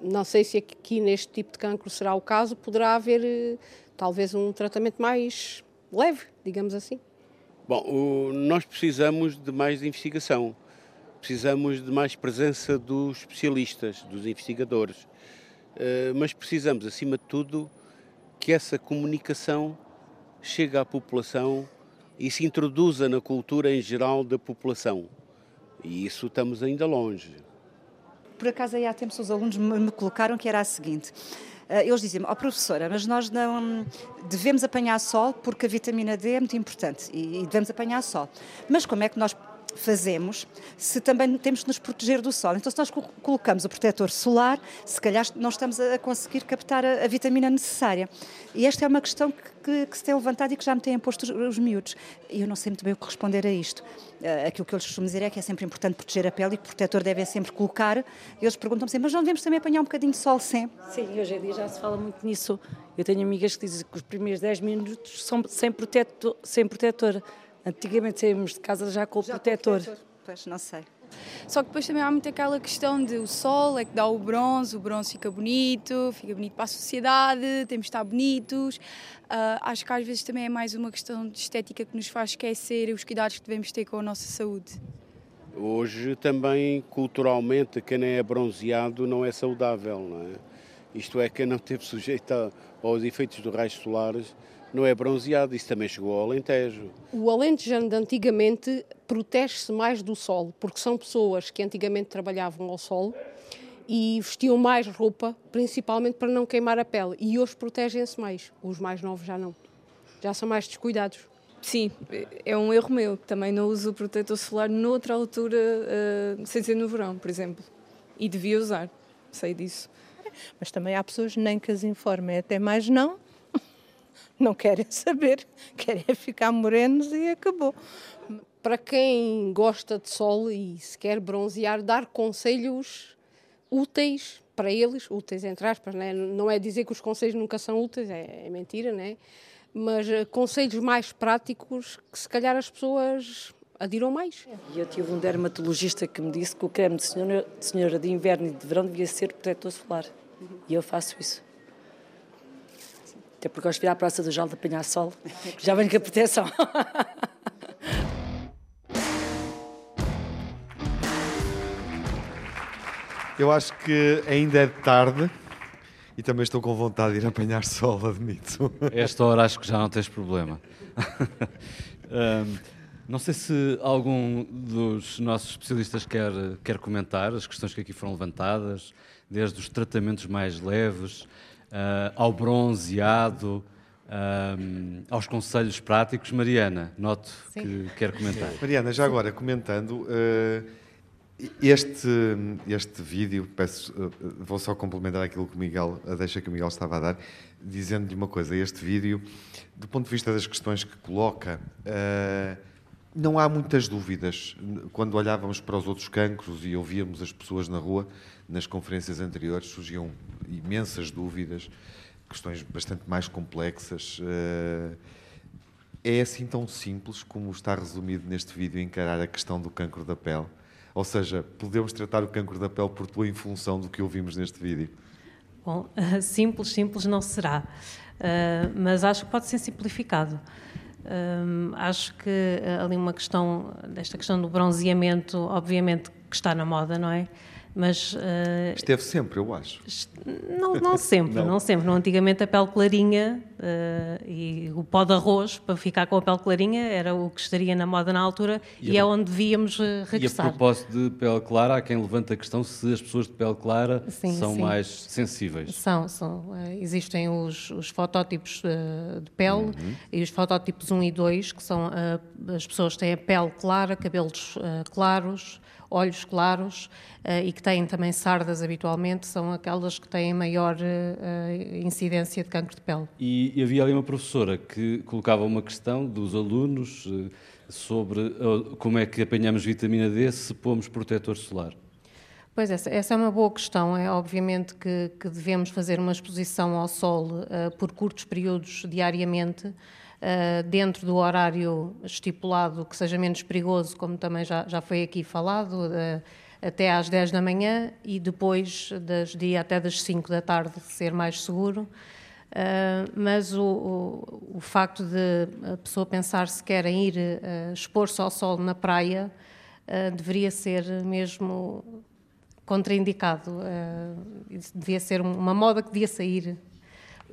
Não sei se aqui neste tipo de cancro será o caso, poderá haver eh, talvez um tratamento mais leve, digamos assim. Bom, o, nós precisamos de mais investigação precisamos de mais presença dos especialistas, dos investigadores, uh, mas precisamos, acima de tudo, que essa comunicação chegue à população e se introduza na cultura em geral da população. E isso estamos ainda longe. Por acaso, aí há tempos os alunos me colocaram que era a seguinte. Eh, eles diziam-me, ó oh, professora, mas nós não devemos apanhar sol porque a vitamina D é muito importante e devemos apanhar sol. Mas como é que nós fazemos se também temos de nos proteger do sol. Então, se nós colocamos o protetor solar, se calhar não estamos a conseguir captar a, a vitamina necessária. E esta é uma questão que, que, que, se tem levantado e que já me têm posto os, os miúdos. E eu não sei muito bem o que responder a isto. Uh, aquilo que eu lhes costumo dizer é que é sempre importante proteger a pele e que o protetor deve sempre colocar. E eles perguntam-me sempre, mas não devemos também apanhar um bocadinho de sol sempre? Sim, hoje em dia já se fala muito nisso. Eu tenho amigas que dizem que os primeiros 10 minutos são sem protetor. Sem protetor Antigamente saímos de casa já com o já protetor. Com protetor. Pois, não sei. Só que depois também há muito aquela questão de o sol é que dá o bronze, o bronze fica bonito, fica bonito para a sociedade, temos de estar bonitos. Uh, acho que às vezes também é mais uma questão de estética que nos faz esquecer os cuidados que devemos ter com a nossa saúde. Hoje também, culturalmente, quem não é bronzeado não é saudável, não é? Isto é, quem não esteve sujeito aos efeitos dos raios solares não é bronzeado, isso também chegou ao Alentejo. O Alentejano de antigamente protege-se mais do sol, porque são pessoas que antigamente trabalhavam ao sol e vestiam mais roupa, principalmente para não queimar a pele. E hoje protegem-se mais. Os mais novos já não. Já são mais descuidados. Sim, é um erro meu. Também não uso o protetor solar noutra altura, uh, sem ser no verão, por exemplo. E devia usar, sei disso. Mas também há pessoas nem que as informem, até mais não, não querem saber, querem ficar morenos e acabou. Para quem gosta de sol e se quer bronzear, dar conselhos úteis para eles, úteis entre aspas, né? não é dizer que os conselhos nunca são úteis, é, é mentira, né? mas uh, conselhos mais práticos que se calhar as pessoas adiram mais. E eu tive um dermatologista que me disse que o creme de senhora, de senhora de inverno e de verão devia ser protetor solar. Uhum. E eu faço isso. Até porque gosto de vir à Praça do Jal de apanhar sol. Já venho com a proteção. Eu acho que ainda é tarde e também estou com vontade de ir apanhar sol, admito. Esta hora acho que já não tens problema. um, não sei se algum dos nossos especialistas quer, quer comentar as questões que aqui foram levantadas, desde os tratamentos mais leves uh, ao bronzeado, um, aos conselhos práticos. Mariana, noto Sim. que quer comentar. Mariana, já agora comentando. Uh, este, este vídeo, peço, eh, vou só complementar aquilo que o Miguel, a deixa que o Miguel estava a dar, dizendo-lhe uma coisa. Este vídeo, do ponto de vista das questões que coloca, uh, não há muitas dúvidas. Quando olhávamos para os outros cancros e ouvíamos as pessoas na rua, nas conferências anteriores, surgiam imensas dúvidas, questões bastante mais complexas. Uh, é assim tão simples como está resumido neste vídeo encarar a questão do cancro da pele? Ou seja, podemos tratar o cancro da pele por tua em função do que ouvimos neste vídeo? Bom, simples, simples não será, uh, mas acho que pode ser simplificado. Uh, acho que ali uma questão, desta questão do bronzeamento, obviamente que está na moda, não é? Mas, uh, Esteve sempre, eu acho. Não, não sempre, não. não. sempre. Não, antigamente a pele clarinha uh, e o pó de arroz para ficar com a pele clarinha era o que estaria na moda na altura e, e é onde devíamos regressar. E a propósito de pele clara, há quem levanta a questão se as pessoas de pele clara sim, são sim. mais sensíveis. São, são. existem os, os fotótipos de pele uhum. e os fotótipos 1 e 2, que são as pessoas que têm a pele clara, cabelos claros, olhos claros uh, e que têm também sardas habitualmente, são aquelas que têm maior uh, incidência de cancro de pele. E, e, havia ali uma professora que colocava uma questão dos alunos uh, sobre como é que apanhamos vitamina D se pomos protetor solar. Pois essa, essa é uma boa questão. É obviamente que, que devemos fazer uma exposição ao sol por curtos períodos diariamente uh, dentro do horário estipulado que seja menos perigoso, como também já, já foi aqui falado, uh, até às 10 da manhã e depois das dia até das 5 da tarde ser mais seguro. Uh, mas o, o, o, facto de a pessoa pensar se querem ir expor-se ao sol na praia deveria ser mesmo contraindicado. devia ser uma moda que devia sair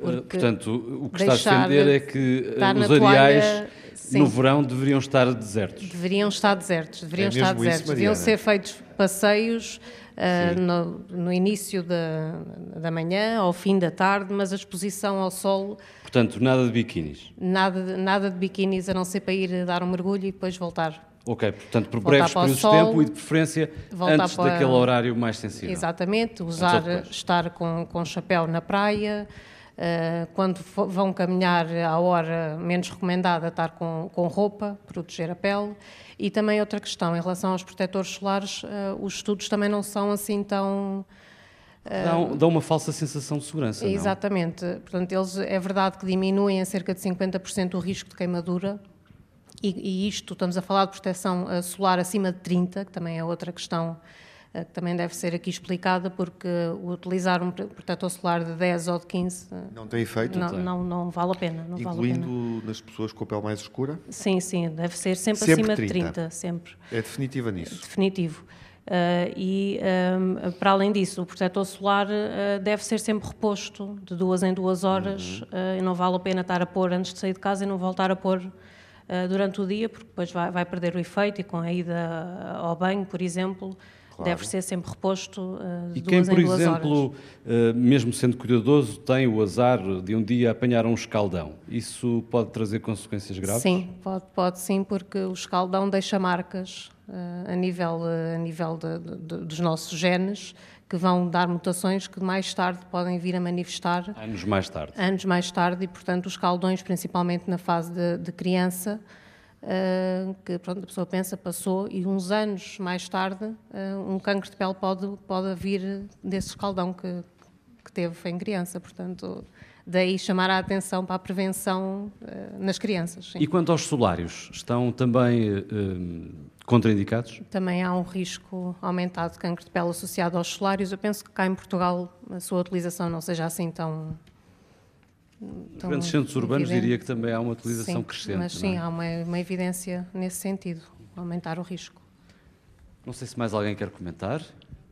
eh, portanto, o que estás a defender é que eh, os areais toalha, no verão deveriam estar desertos. Deveriam estar desertos, deveriam é estar desertos. Isso, deveriam ser feitos passeios uh, no, no, início da, da manhã, ao fim da tarde, mas a exposição ao sol. Portanto, nada de biquínis. Nada, nada de biquínis, a não ser para ir dar um mergulho e depois voltar. Ok, portanto, por breves períodos de tempo e de preferência antes para... daquele horário mais sensível. Exatamente, usar, estar com, com chapéu na praia. Uh, quando vão caminhar à hora menos recomendada, estar com, com roupa, proteger a pele. E também outra questão, em relação aos protetores solares, uh, os estudos também não são assim tão. Uh, dão, uma falsa sensação de segurança. Exatamente. Não? Portanto, eles é verdade que diminuem a cerca de 50% o risco de queimadura. E, e, isto, estamos a falar de proteção solar acima de 30, que também é outra questão eh, que também deve ser aqui explicada, porque utilizar um protetor solar de 10 ou de 15 eh, não tem efeito? Não, não, não vale a pena. Não Incluindo vale pena. nas pessoas com a pele mais escura? Sim, sim, deve ser sempre, sempre acima 30. de 30, sempre. É definitiva nisso? Definitivo. Uh, e um, para além disso, o protetor solar uh, deve ser sempre reposto de duas em duas horas. Uhum. Uh, e não vale a pena estar a pôr antes de sair de casa e não voltar a pôr durante o dia, porque depois vai, vai perder o efeito e com a ida ao banho, por exemplo, Claro. Deve ser sempre reposto uh, E quem, por exemplo, uh, mesmo sendo cuidadoso, tem o azar de um dia apanhar um escaldão, isso pode trazer consequências graves? Sim, pode, pode sim, porque o escaldão deixa marcas uh, a nível, a nível de, de, dos nossos genes que vão dar mutações que mais tarde podem vir a manifestar. Anos mais tarde. Anos mais tarde, e portanto os escaldões, principalmente na fase de, de criança, que pronto, a pessoa pensa, passou, e uns anos mais tarde, uh, um cancro de pele pode, pode vir desse escaldão que, que teve em criança. Portanto, daí chamar a atenção para a prevenção uh, nas crianças. Sim. E quanto aos solários, estão também contraindicados? Também há um risco aumentado de cancro de pele associado aos solários. Eu penso que cá em Portugal a sua utilização não seja assim tão nos grandes centros urbanos evidente. diria que também há uma utilização sim, crescente. Mas sim, é? há uma, uma, evidência nesse sentido, aumentar o risco. Não sei se mais alguém quer comentar.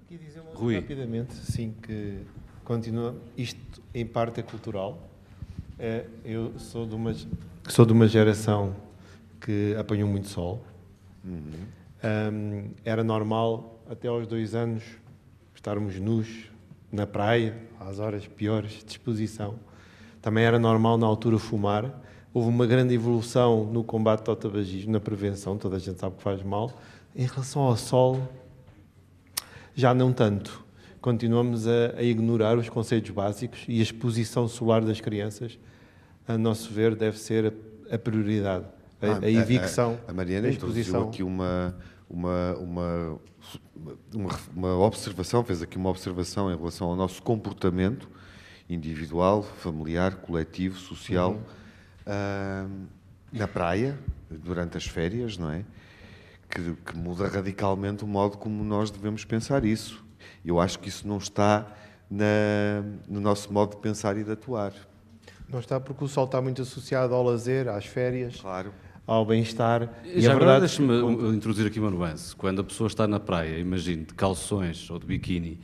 Aqui dizer uma Rui. rapidamente, sim, que continua. Isto em parte é cultural. É, eu sou de uma sou de uma geração que apanhou muito sol. Um, era normal até aos dois anos estarmos nus na praia às horas piores de exposição. Também era normal na altura fumar. Houve uma grande evolução no combate ao tabagismo, na prevenção. Toda a gente sabe que faz mal. Em relação ao sol, já não tanto. Continuamos a, a ignorar os conceitos básicos e a exposição solar das crianças, a nosso ver, deve ser a, a prioridade. A, Ah, a evicção. A, a Mariana a introduziu exposição. aqui uma, uma, uma, uma, uma observação, fez aqui uma observação em relação ao nosso comportamento individual, familiar, coletivo, social, Uhum. ah, na praia, durante as férias, não é? Que, que muda radicalmente o modo como nós devemos pensar isso. Eu acho que isso não está na, no nosso modo de pensar e de atuar. Não está porque o sol está muito associado ao lazer, às férias, claro. ao bem-estar. E Já a agora verdade deixa-me uh, introduzir aqui uma nuance. Quando a pessoa está na praia, imagine, de calções ou de biquíni,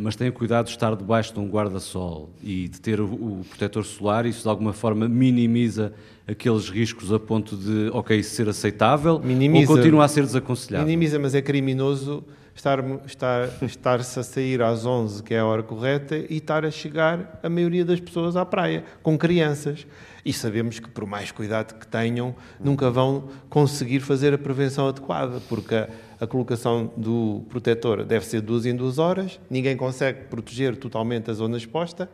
mas tenha cuidado de estar debaixo de um guarda-sol e de ter o, o protetor solar, isso de alguma forma minimiza aqueles riscos a ponto de, ok, ser aceitável Minimiza. ou continua a ser desaconselhável? Minimiza, mas é criminoso estar, estar, estar-se a sair às 11, que é a hora correta, e estar a chegar a maioria das pessoas à praia, com crianças. E sabemos que, por mais cuidado que tenham, nunca vão conseguir fazer a prevenção adequada, porque a, a colocação do protetor deve ser duas em duas horas, ninguém consegue proteger totalmente a zona exposta,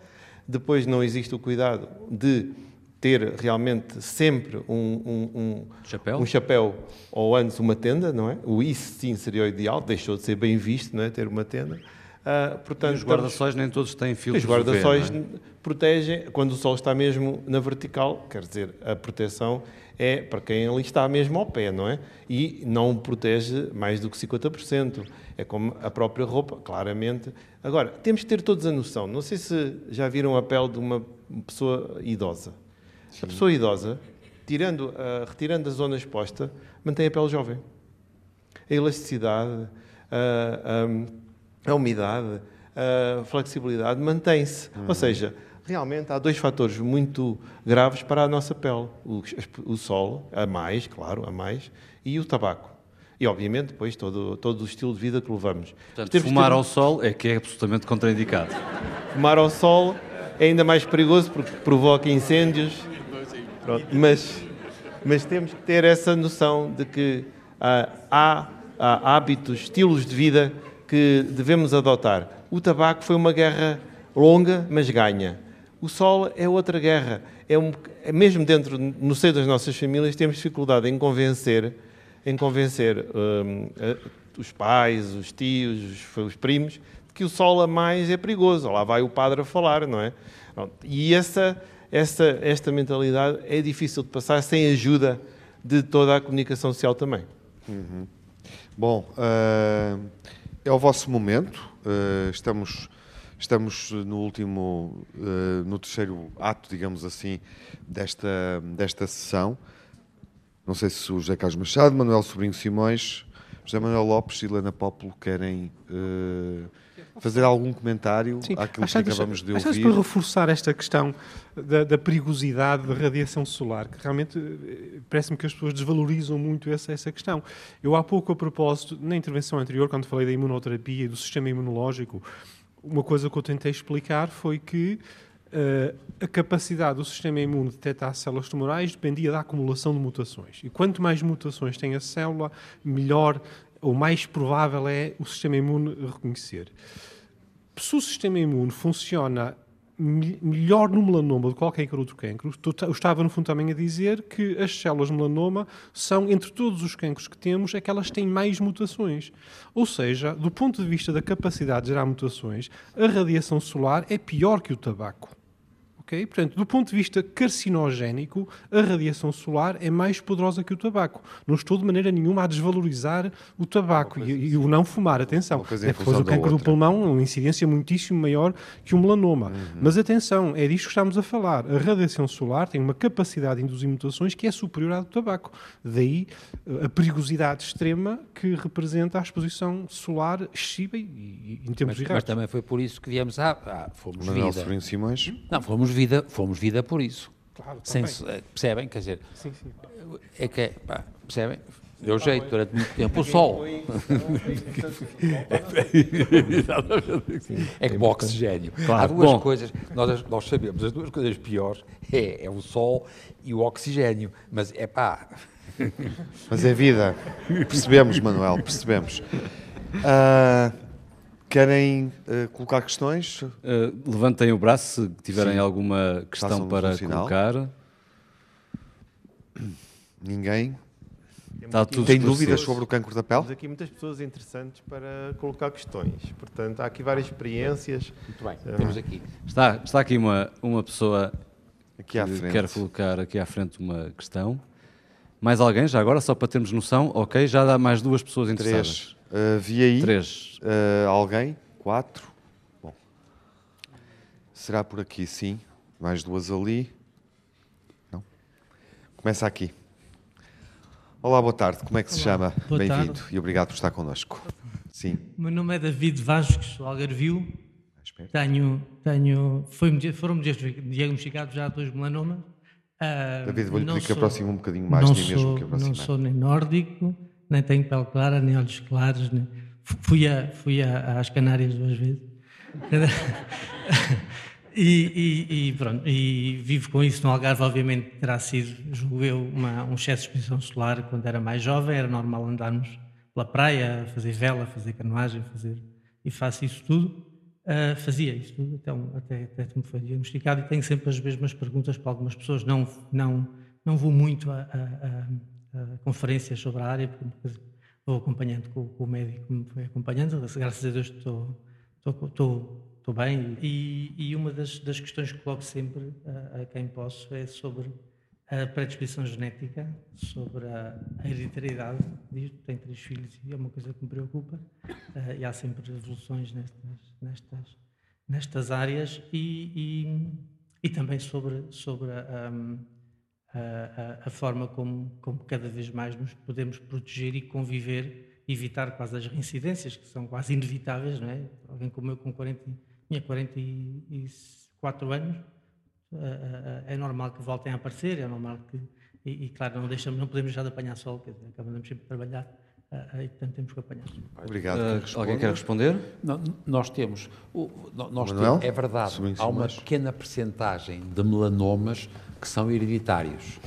depois não existe o cuidado de ter realmente sempre um, um, um chapéu? um chapéu ou antes uma tenda, não é? O isso sim seria o ideal, deixou de ser bem visto, não é? Ter uma tenda. Ah, portanto, E os guarda-sóis nem todos têm filtros Os guarda-sóis não protegem quando o sol está mesmo na vertical, quer dizer, a proteção é para quem ali está mesmo ao pé, não é? E não protege mais do que 50%. É como a própria roupa, claramente. Agora, temos que ter todos a noção. Não sei se já viram a pele de uma pessoa idosa. A pessoa idosa, tirando, ah, retirando a zona exposta, mantém a pele jovem. A elasticidade, a, a, a umidade, a flexibilidade mantém-se. Ou seja, realmente há dois fatores muito graves para a nossa pele: o, o sol, a mais, claro, a mais, e o tabaco. E, obviamente, depois todo, todo o estilo de vida que levamos. Portanto, Temos fumar ter- ao sol é que é absolutamente contraindicado. Fumar ao sol é ainda mais perigoso porque provoca incêndios. Pronto, Mas, mas temos que ter essa noção de que ah, há, há hábitos, estilos de vida que devemos adotar. O tabaco foi uma guerra longa, mas ganha. O sol é outra guerra. É um, é mesmo dentro, no seio das nossas famílias, temos dificuldade em convencer, em convencer hum, a- os pais, os tios, os, os primos, que o sol a mais é perigoso. Lá vai o padre a falar, não é? E essa, essa, esta mentalidade é difícil de passar sem a ajuda de toda a comunicação social também. Uhum. Bom, ah, é o vosso momento. Ah, estamos, estamos no último, ah, no terceiro ato, digamos assim, desta, desta sessão. Não sei se o José Carlos Machado, Manuel Sobrinho Simões, José Manuel Lopes e Helena Pópulo querem ah, fazer algum comentário àquilo Acho que acabamos de acho que ouvir. para reforçar esta questão da, da perigosidade da radiação solar, que realmente eh, parece-me que as pessoas desvalorizam muito essa, essa questão. Eu há pouco, a propósito, na intervenção anterior, quando falei da imunoterapia e do sistema imunológico, uma coisa que eu tentei explicar foi que eh, a capacidade do sistema imune de detectar células tumorais dependia da acumulação de mutações. E quanto mais mutações tem a célula, melhor ou mais provável é o sistema imune reconhecer. Se o sistema imune funciona me- melhor no melanoma do que qualquer outro cancro, eu estava no fundo também a dizer que as células melanoma são, entre todos os cancros que temos, é que têm mais mutações. Ou seja, do ponto de vista da capacidade de gerar mutações, a radiação solar é pior que o tabaco. Ok? Portanto, do ponto de vista carcinogénico, a radiação solar é mais poderosa que o tabaco. Não estou de maneira nenhuma a desvalorizar o tabaco e, e o não fumar. Atenção, em depois o cancro do pulmão, uma incidência muitíssimo maior que o melanoma. Mas atenção, é disto que estamos a falar. A radiação solar tem uma capacidade de induzir mutações que é superior à do tabaco. Daí eh, a perigosidade extrema que representa a exposição solar excessiva e, e em termos Mas, mas errados. também foi por isso que viemos à. à- fomos Manuel vida. Simões. Não, fomos vida, fomos vida por isso. Claro, Sem, eh, percebem? Quer dizer, Sim, sim. é que é, pá, percebem? Deu jeito durante muito tempo o sol. é como oxigênio. Claro. Há duas Bom. coisas, nós, nós sabemos, as duas coisas piores é, é o sol e o oxigênio. Mas é pá. Mas é vida. Percebemos, Manuel, percebemos. Ah, querem ah, colocar questões? Eh, levantem o braço se tiverem Sim. alguma questão para um colocar. Ninguém? Está tudo Tem dúvidas sobre o cancro da pele? Temos aqui muitas pessoas interessantes para colocar questões. Portanto, há aqui várias experiências. Muito bem, Ah, temos aqui. Está, está aqui uma, uma pessoa Aqui à que frente. quer colocar aqui à frente uma questão. Mais alguém, já agora, só para termos noção? Ok, já dá mais duas pessoas interessadas. Três. Ah, vi aí? Três. Ah, alguém? Quatro? Bom. Será por aqui, sim. Mais duas ali. Não? Começa aqui. Olá, boa tarde. Como é que se chama? boa Bem-vindo e obrigado por estar connosco. Sim. O meu nome é David Vasques, Algarvio. Tenho, tenho, foi, foram-me diagnosticados já dois melanomas. Ah, David, vou-lhe não pedir que sou- aproxime um bocadinho mais não de mim mesmo sou- que Não aproximar. sou nem nórdico, nem tenho pele clara, nem olhos claros. Nem... Fui, a, fui a, às Canárias duas vezes. E, e- e pronto, e vivo com isso no Algarve, obviamente terá sido, julgo eu, uma, um excesso de exposição solar quando era mais jovem, era normal andarmos pela praia, fazer vela, fazer canoagem, fazer, e faço isso tudo. Ah, fazia isso tudo, até, um- até, até me foi diagnosticado e tenho sempre as mesmas perguntas para algumas pessoas. Não, não, não vou muito a, a- a- a conferências sobre a área, porque vou acompanhando com, com o médico que me foi acompanhando, graças a Deus estou, estou, estou, estou bem. E, e uma das, das questões que coloco sempre a, quem posso é sobre a predisposição genética, sobre a, a hereditariedade disto. Tenho três filhos e é uma coisa que me preocupa. Ah, e há sempre evoluções nestas, nestas, nestas áreas e, e, e também sobre, sobre a, a, a- a forma como, como cada vez mais nos podemos proteger e conviver, evitar quase as reincidências, que são quase inevitáveis, não é? Alguém como eu, com 40, tinha 44 anos, é normal que voltem a aparecer, é normal que. E, e, claro, não, deixamos, não podemos deixar de apanhar sol, quer dizer, acabamos sempre de trabalhar e, portanto, temos que apanhar. Obrigado. Uh, alguém quer responder? Não, nós temos, o- nós Manuel? temos- é verdade, há uma Simões? pequena percentagem de melanomas que são hereditários.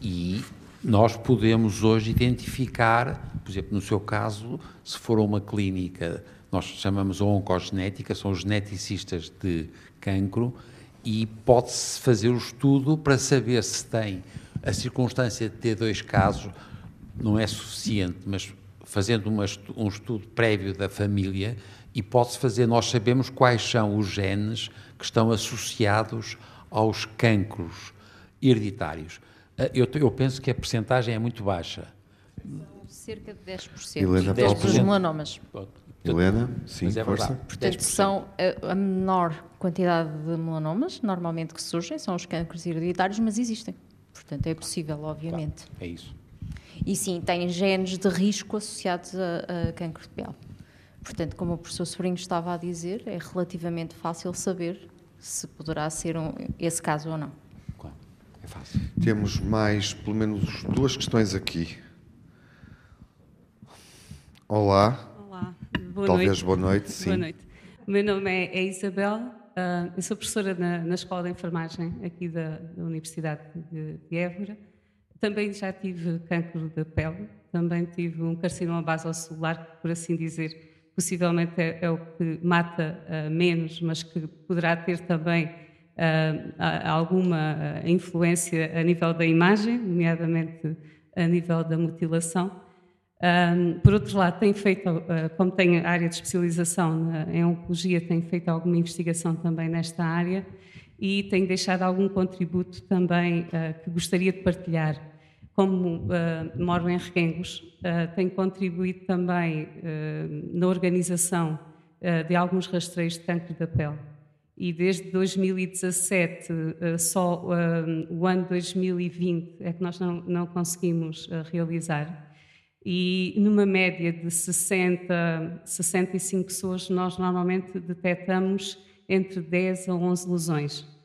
E nós podemos hoje identificar, por exemplo, no seu caso, se for a uma clínica, nós chamamos a oncogenética, são os geneticistas de cancro, e pode-se fazer o estudo para saber se tem a circunstância de ter dois casos, não é suficiente, mas fazendo uma um estudo prévio da família e pode-se fazer, nós sabemos quais são os genes que estão associados aos cancros hereditários. Ah, Eu, eu penso que a percentagem é muito baixa. Cerca de 10%. Helena, dos Paulo. melanomas. Helena, sim, é força. Portanto, 10%. são a, a menor quantidade de melanomas, normalmente que surgem, são os cancros hereditários, mas existem. Portanto, é possível, obviamente. É isso. E sim, têm genes de risco associados a, a cancro de pele. Portanto, como o professor Sobrinho estava a dizer, é relativamente fácil saber se poderá ser um- esse caso ou não. É fácil. Temos mais, pelo menos, duas questões aqui. Olá. Olá, boa Talvez noite. boa noite, sim. Boa noite. O meu nome é, é Isabel, ah, eu sou professora na, na Escola de Enfermagem aqui da, da Universidade de, de Évora. Também já tive cancro da pele, também tive um carcinoma basocelular, que, por assim dizer, possivelmente é, é o que mata ah, menos, mas que poderá ter também a- alguma ah, influência a nível da imagem, nomeadamente a nível da mutilação. Um, por outro lado, tenho feito, uh, como tenho área de especialização na- em oncologia, tenho feito alguma investigação também nesta área e tenho deixado algum contributo também uh, que gostaria de partilhar. Como uh, em Requengos, uh, tenho contribuído também na organização de alguns rastreios de câncer da pele. E desde 2017, só o ano 2020 é que nós não, não conseguimos realizar. E numa média de 60, 65 pessoas, nós normalmente detectamos entre 10 a 11 lesões,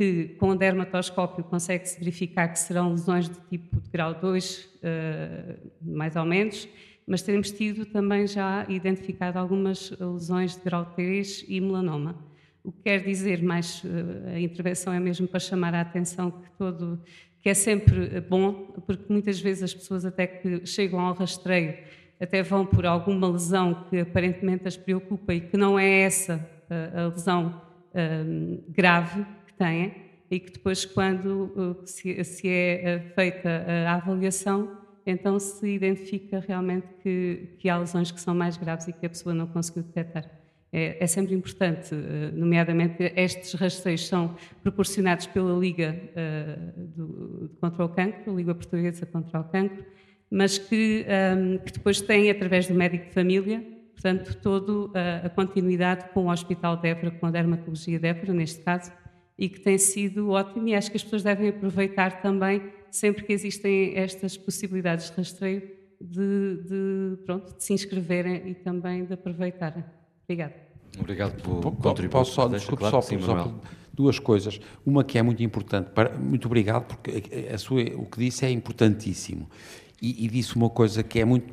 que com o dermatoscópio consegue-se verificar que serão lesões de tipo de grau 2, eh, mais ou menos, mas temos tido também já identificado algumas lesões de grau 3 e melanoma. O que quer dizer, mais eh, a intervenção é mesmo para chamar a atenção que todo que é sempre bom, porque muitas vezes as pessoas até que chegam ao rastreio até vão por alguma lesão que aparentemente as preocupa e que não é essa a lesão grave têm e que depois, quando uh, se, é uh, feita a avaliação, então se identifica realmente que, que há lesões que são mais graves e que a pessoa não conseguiu detectar. É, é, sempre importante, uh, nomeadamente estes rastreios são proporcionados pela Liga uh, do, contra o Cancro, a Liga Portuguesa contra o Cancro, mas que, um, que depois têm, através do médico de família, Portanto, toda a, a continuidade com o Hospital de Évora, com a Dermatologia de Évora, neste caso, e que tem sido ótimo e acho que as pessoas devem aproveitar também, sempre que existem estas possibilidades de rastreio, de, de, pronto, de se inscreverem e também de aproveitarem. Obrigada. Obrigado pelo contributo. Posso só, desculpe, claro, só, sim, só duas coisas. Uma que é muito importante, para, muito obrigado, porque a sua, o que disse é importantíssimo. E, e, disse uma coisa que é muito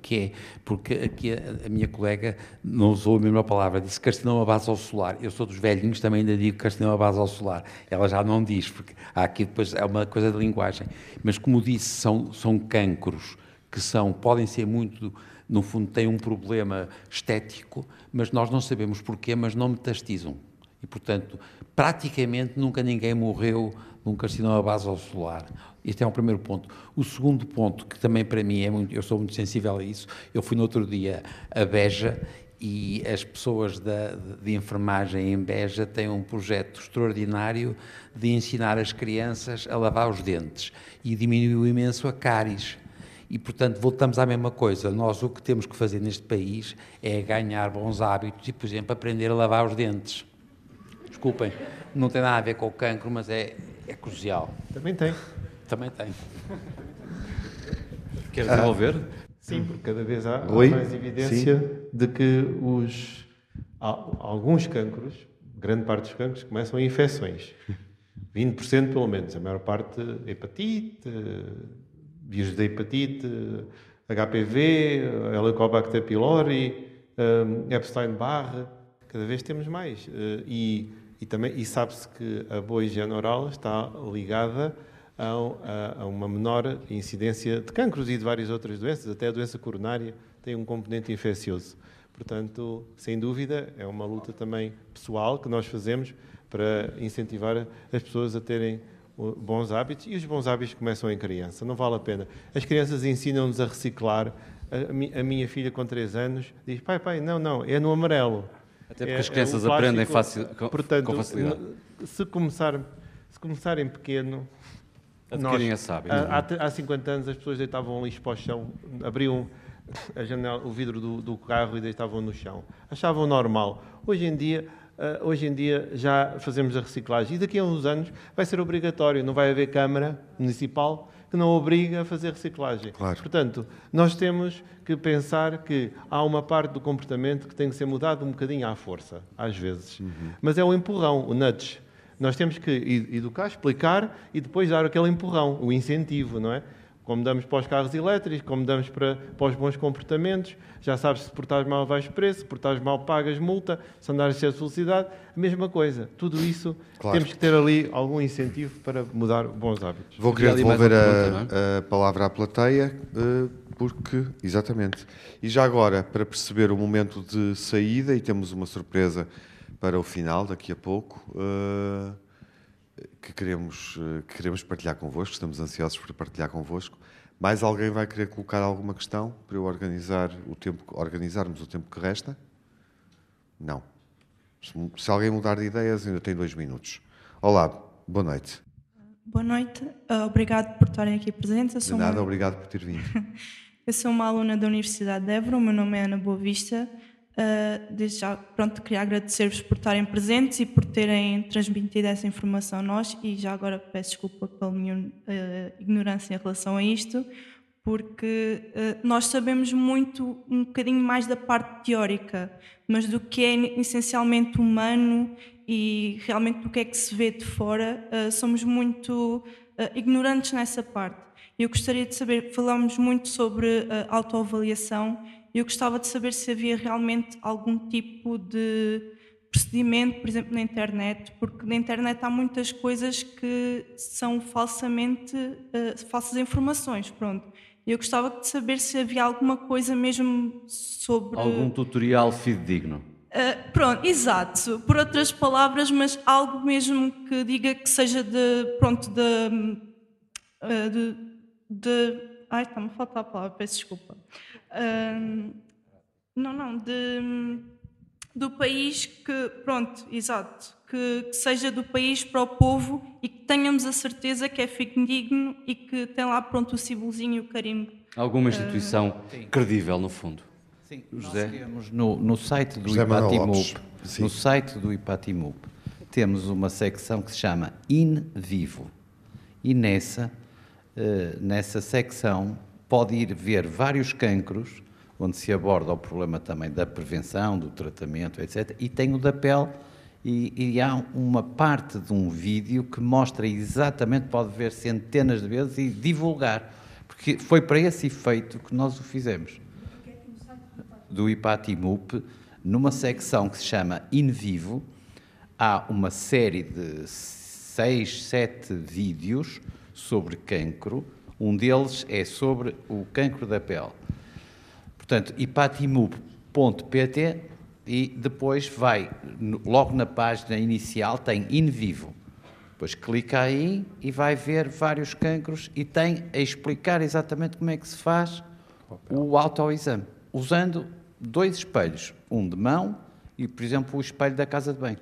que é porque aqui a, a, minha colega não usou a mesma palavra disse carcinoma basal solar. Eu sou dos velhinhos também ainda digo carcinoma basal solar. Ela já não diz porque há aqui depois é uma coisa de linguagem. Mas como disse são são cancros que são podem ser muito no fundo têm um problema estético mas nós não sabemos porquê mas não metastizam. E portanto praticamente nunca ninguém morreu num carcinoma basal solar este é um primeiro ponto. O segundo ponto, que também para mim é muito, eu sou muito sensível a isso, eu fui no outro dia a Beja e as pessoas da, de enfermagem em Beja têm um projeto extraordinário de ensinar as crianças a lavar os dentes e diminuiu imenso a cáries. E, portanto, voltamos à mesma coisa. Nós o que temos que fazer neste país é ganhar bons hábitos e, por exemplo, aprender a lavar os dentes. Desculpem, não tem nada a ver com o cancro, mas é, é crucial. Também tem. Também tem. Quer desenvolver? Ah, sim, porque cada vez há, mais evidência sim. de que os, alguns cancros, grande parte dos cancros, começam em infecções. 20% pelo menos, a maior parte hepatite, vírus da hepatite, HPV, Helicobacter pylori, Epstein-Barr, cada vez temos mais. Eh, e, e, também, e sabe-se que a boa higiene oral está ligada a, a, uma menor incidência de cancros e de várias outras doenças, até a doença coronária tem um componente infeccioso. Portanto, sem dúvida, é uma luta também pessoal que nós fazemos para incentivar as pessoas a terem bons hábitos e os bons hábitos começam em criança, não vale a pena. As crianças ensinam-nos a reciclar. A, minha filha com 3 anos diz: pai, pai, não, não, é no amarelo. Até porque é, as crianças é aprendem facil, com, Portanto, com facilidade. Se, começar, se começarem pequeno, Adquirem nós, a há, há 50 anos as pessoas deitavam lixo para o chão, abriam a janela, o vidro do, do carro e deitavam no chão. Achavam normal. Hoje em dia, uh, hoje em dia já fazemos a reciclagem e daqui a uns anos vai ser obrigatório, não vai haver Câmara Municipal que não obriga a fazer reciclagem. Claro. Portanto, nós temos que pensar que há uma parte do comportamento que tem que ser mudado um bocadinho à força, às vezes. Uhum. Mas é o empurrão, o nudge. Nós temos que educar, explicar e depois dar aquele empurrão, o incentivo, não é? Como damos para os carros elétricos, como damos para, para os bons comportamentos. Já sabes, se portares mal vais preço, se portares mal pagas multa, se andares excesso de velocidade, a mesma coisa. Tudo isso claro. temos que ter ali algum incentivo para mudar bons hábitos. Vou querer devolver a, pergunta, é? a, palavra à plateia, eh, porque, exatamente. E já agora, para perceber o momento de saída, e temos uma surpresa para o final, daqui a pouco, uh, que, queremos, uh, que queremos partilhar convosco, estamos ansiosos por partilhar convosco. Mais alguém vai querer colocar alguma questão para eu organizar o tempo, organizarmos o tempo que resta? Não. Se, se alguém mudar de ideias, ainda tem dois minutos. Olá, boa noite. Boa noite, uh, obrigado por estarem aqui presentes. De nada, uma... obrigado por ter vindo. Eu sou uma aluna da Universidade de Évora, o meu nome é Ana Boa Vista. Uh, desde já, pronto, queria agradecer-vos por estarem presentes e por terem transmitido essa informação a nós e já agora peço desculpa pela minha uh, ignorância em relação a isto, porque uh, nós sabemos muito, um bocadinho mais da parte teórica, mas do que é essencialmente humano e realmente do que é que se vê de fora, somos muito ignorantes nessa parte. Eu gostaria de saber, falamos muito sobre autoavaliação, eu gostava de saber se havia realmente algum tipo de procedimento, por exemplo, na internet, porque na internet há muitas coisas que são falsamente, uh, falsas informações, pronto. Eu gostava de saber se havia alguma coisa mesmo sobre... Algum tutorial fidedigno. Uh, pronto, exato. Por outras palavras, mas algo mesmo que diga que seja de, pronto, de, uh, de, de ai, está-me a faltar a palavra, peço desculpa. Uh, não, não, de, do país que, pronto, exato, que, que, seja do país para o povo e que tenhamos a certeza que é digno e que tem lá, pronto, o símbolozinho e o carimbo. Alguma instituição credível, no fundo. Sim, José? nós temos no, no site do IPATIMUP, no site do IPATIMUP, temos uma secção que se chama In Vivo. E nessa, uh, nessa secção pode ir ver vários cancros, onde se aborda o problema também da prevenção, do tratamento, etc. E tem o da pele, e, e há uma parte de um vídeo que mostra exatamente, pode ver centenas de vezes e divulgar. Porque foi para esse efeito que nós o fizemos do IPATIMUP, numa secção que se chama In Vivo, há uma série de seis, sete vídeos sobre cancro. Um deles é sobre o cancro da pele. Portanto, ipatimup.pt e depois vai, logo na página inicial, tem In Vivo. Depois clica aí e vai ver vários cancros e tem a explicar exatamente como é que se faz o autoexame, usando dois espelhos, um de mão e, por exemplo, o espelho da casa de banho.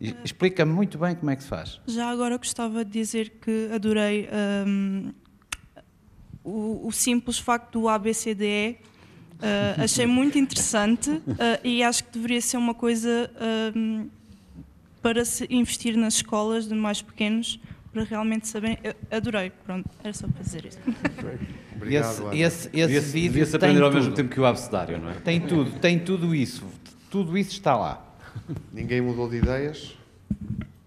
Explica muito bem como é que se faz. Já agora gostava de dizer que adorei um, o, o, simples facto do ABCDE. Uh, achei muito interessante uh, e acho que deveria ser uma coisa um, para se investir nas escolas de mais pequenos, para realmente saberem. Eu adorei, pronto, era só para dizer isso. Obrigado, esse, esse, esse vídeo devia-se aprender ao mesmo tempo que o abcedário, não é? Tem tudo, tem tudo isso. Tudo isso está lá. Ninguém mudou de ideias?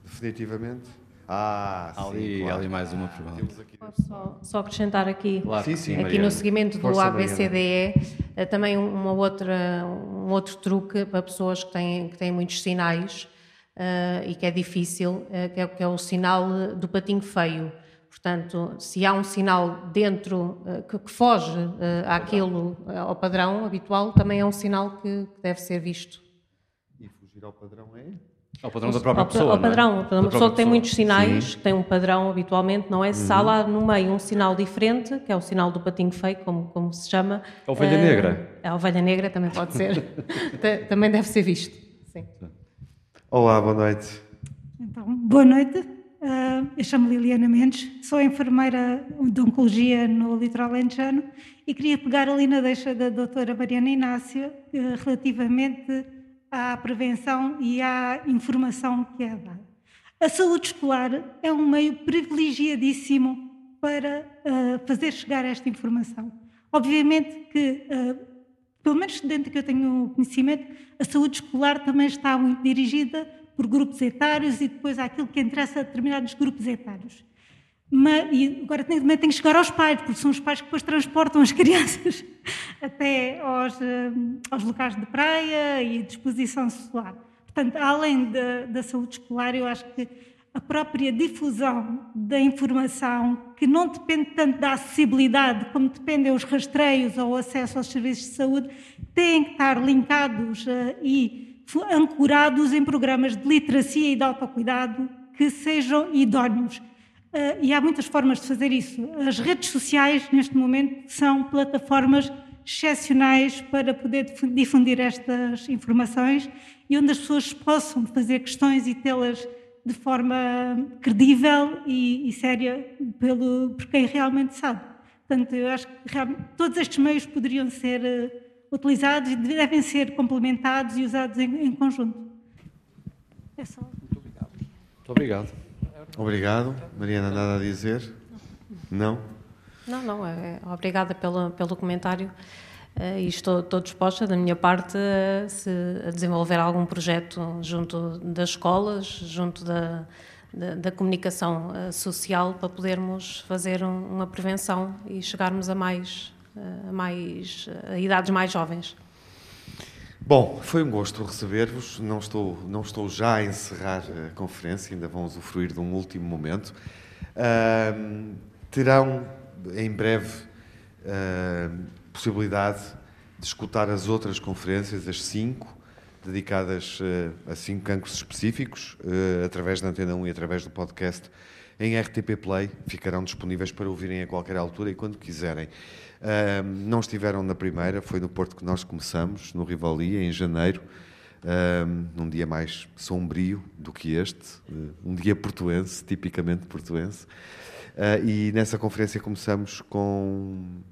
Definitivamente? Ah, ali, sim, claro. ali mais uma pergunta. Posso só, só acrescentar aqui, Claro que sim, aqui Mariana. no seguimento do Força, ABCDE, eh, também uma outra, um outro truque para pessoas que têm, que têm muitos sinais eh, e que é difícil, eh, que, é, que é o sinal do patinho feio. Portanto, se há um sinal dentro que, que foge eh, àquilo, ao padrão habitual, também é um sinal que, que deve ser visto. Fugir ao padrão é? Ao padrão da própria ao, pessoa, ao é? padrão, Da uma pessoa que tem muitos sinais, Sim. que tem um padrão habitualmente, não é? Se há Uhum. lá no meio um sinal diferente, que é o sinal do patinho feio, como, como se chama. A ovelha eh, negra. A ovelha negra também pode ser. Ta- também deve ser visto. Sim. Olá, boa noite. Então, boa noite. Ah, eu chamo Liliana Mendes, sou enfermeira de Oncologia no Litoral Alentejano e queria pegar ali na deixa da doutora Mariana Inácio eh, relativamente à prevenção e à informação que é dada. A saúde escolar é um meio privilegiadíssimo para ah, fazer chegar esta informação. Obviamente que ah, pelo menos dentro que eu tenho conhecimento, a saúde escolar também está muito dirigida por grupos etários e depois àquilo que interessa a determinados grupos etários. Mas, e agora também tem que chegar aos pais, porque são os pais que depois transportam as crianças até aos, eh, aos locais de praia e de exposição solar. Portanto, além da, da saúde escolar, eu acho que a própria difusão da informação, que não depende tanto da acessibilidade, como dependem os rastreios ou o acesso aos serviços de saúde, têm que estar linkados eh, e ancorados em programas de literacia e de autocuidado que sejam idóneos. Eh, e há muitas formas de fazer isso. As redes sociais, neste momento, são plataformas excepcionais para poder difu- difundir estas informações e onde as pessoas possam fazer questões e tê-las de forma credível e, e séria pelo, por quem realmente sabe. Portanto, eu acho que realmente, todos estes meios poderiam ser uh, utilizados e devem ser complementados e usados em, em conjunto. É só. Muito obrigado. Muito obrigado. Obrigado. Mariana, nada a dizer? Não? Não, não. É, obrigada pelo, pelo comentário. Uh, e estou, estou disposta, da minha parte, a, se, a desenvolver algum projeto junto das escolas, junto da, da, da comunicação uh, social, para podermos fazer um, uma prevenção e chegarmos a mais, uh, a mais a idades mais jovens. Bom, foi um gosto receber-vos. Não estou, não estou já a encerrar a conferência, ainda vão usufruir de um último momento. terão em breve possibilidade de escutar as outras conferências, as cinco, dedicadas uh, a cinco cancros específicos, uh, através da Antena 1 e através do podcast em RTP Play. Ficarão disponíveis para ouvirem a qualquer altura e quando quiserem. Uh, não estiveram na primeira, foi no Porto que nós começamos, no Rivali, em janeiro, num dia mais sombrio do que este, um dia portuense, tipicamente portuense. e nessa conferência começamos com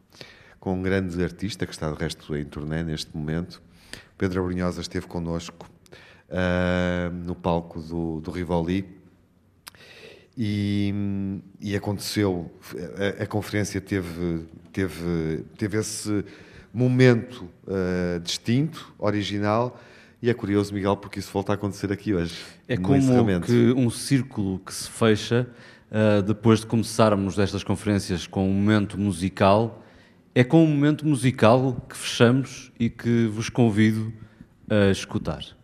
com um grande artista que está de resto em turnê neste momento. Pedro Abrunhosa esteve connosco uh, no palco do, do Rivoli e, e aconteceu, a, a, conferência teve, teve, teve esse momento uh, distinto, original, e é curioso, Miguel, porque isso volta a acontecer aqui hoje. É como que um círculo que se fecha uh, depois de começarmos estas conferências com um momento musical é com um momento musical que fechamos e que vos convido a escutar.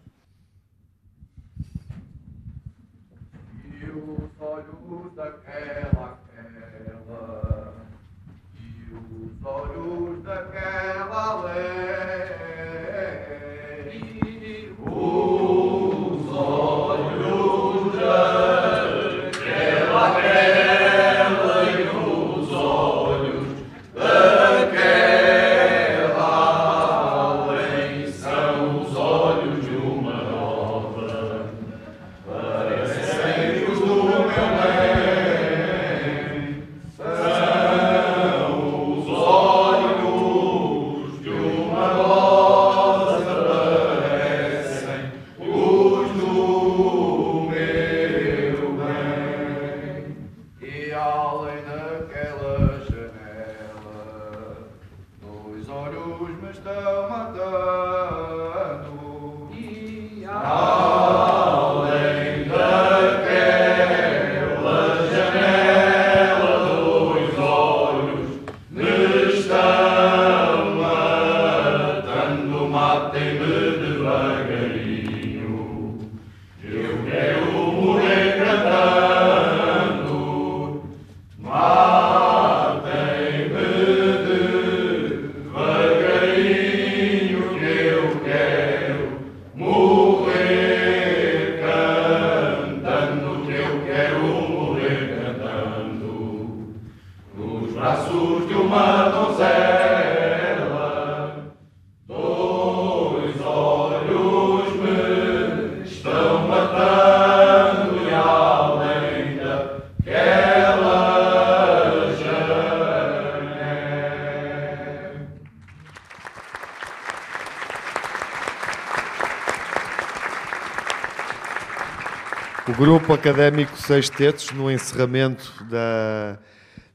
Académico Seis Tetos, no encerramento da,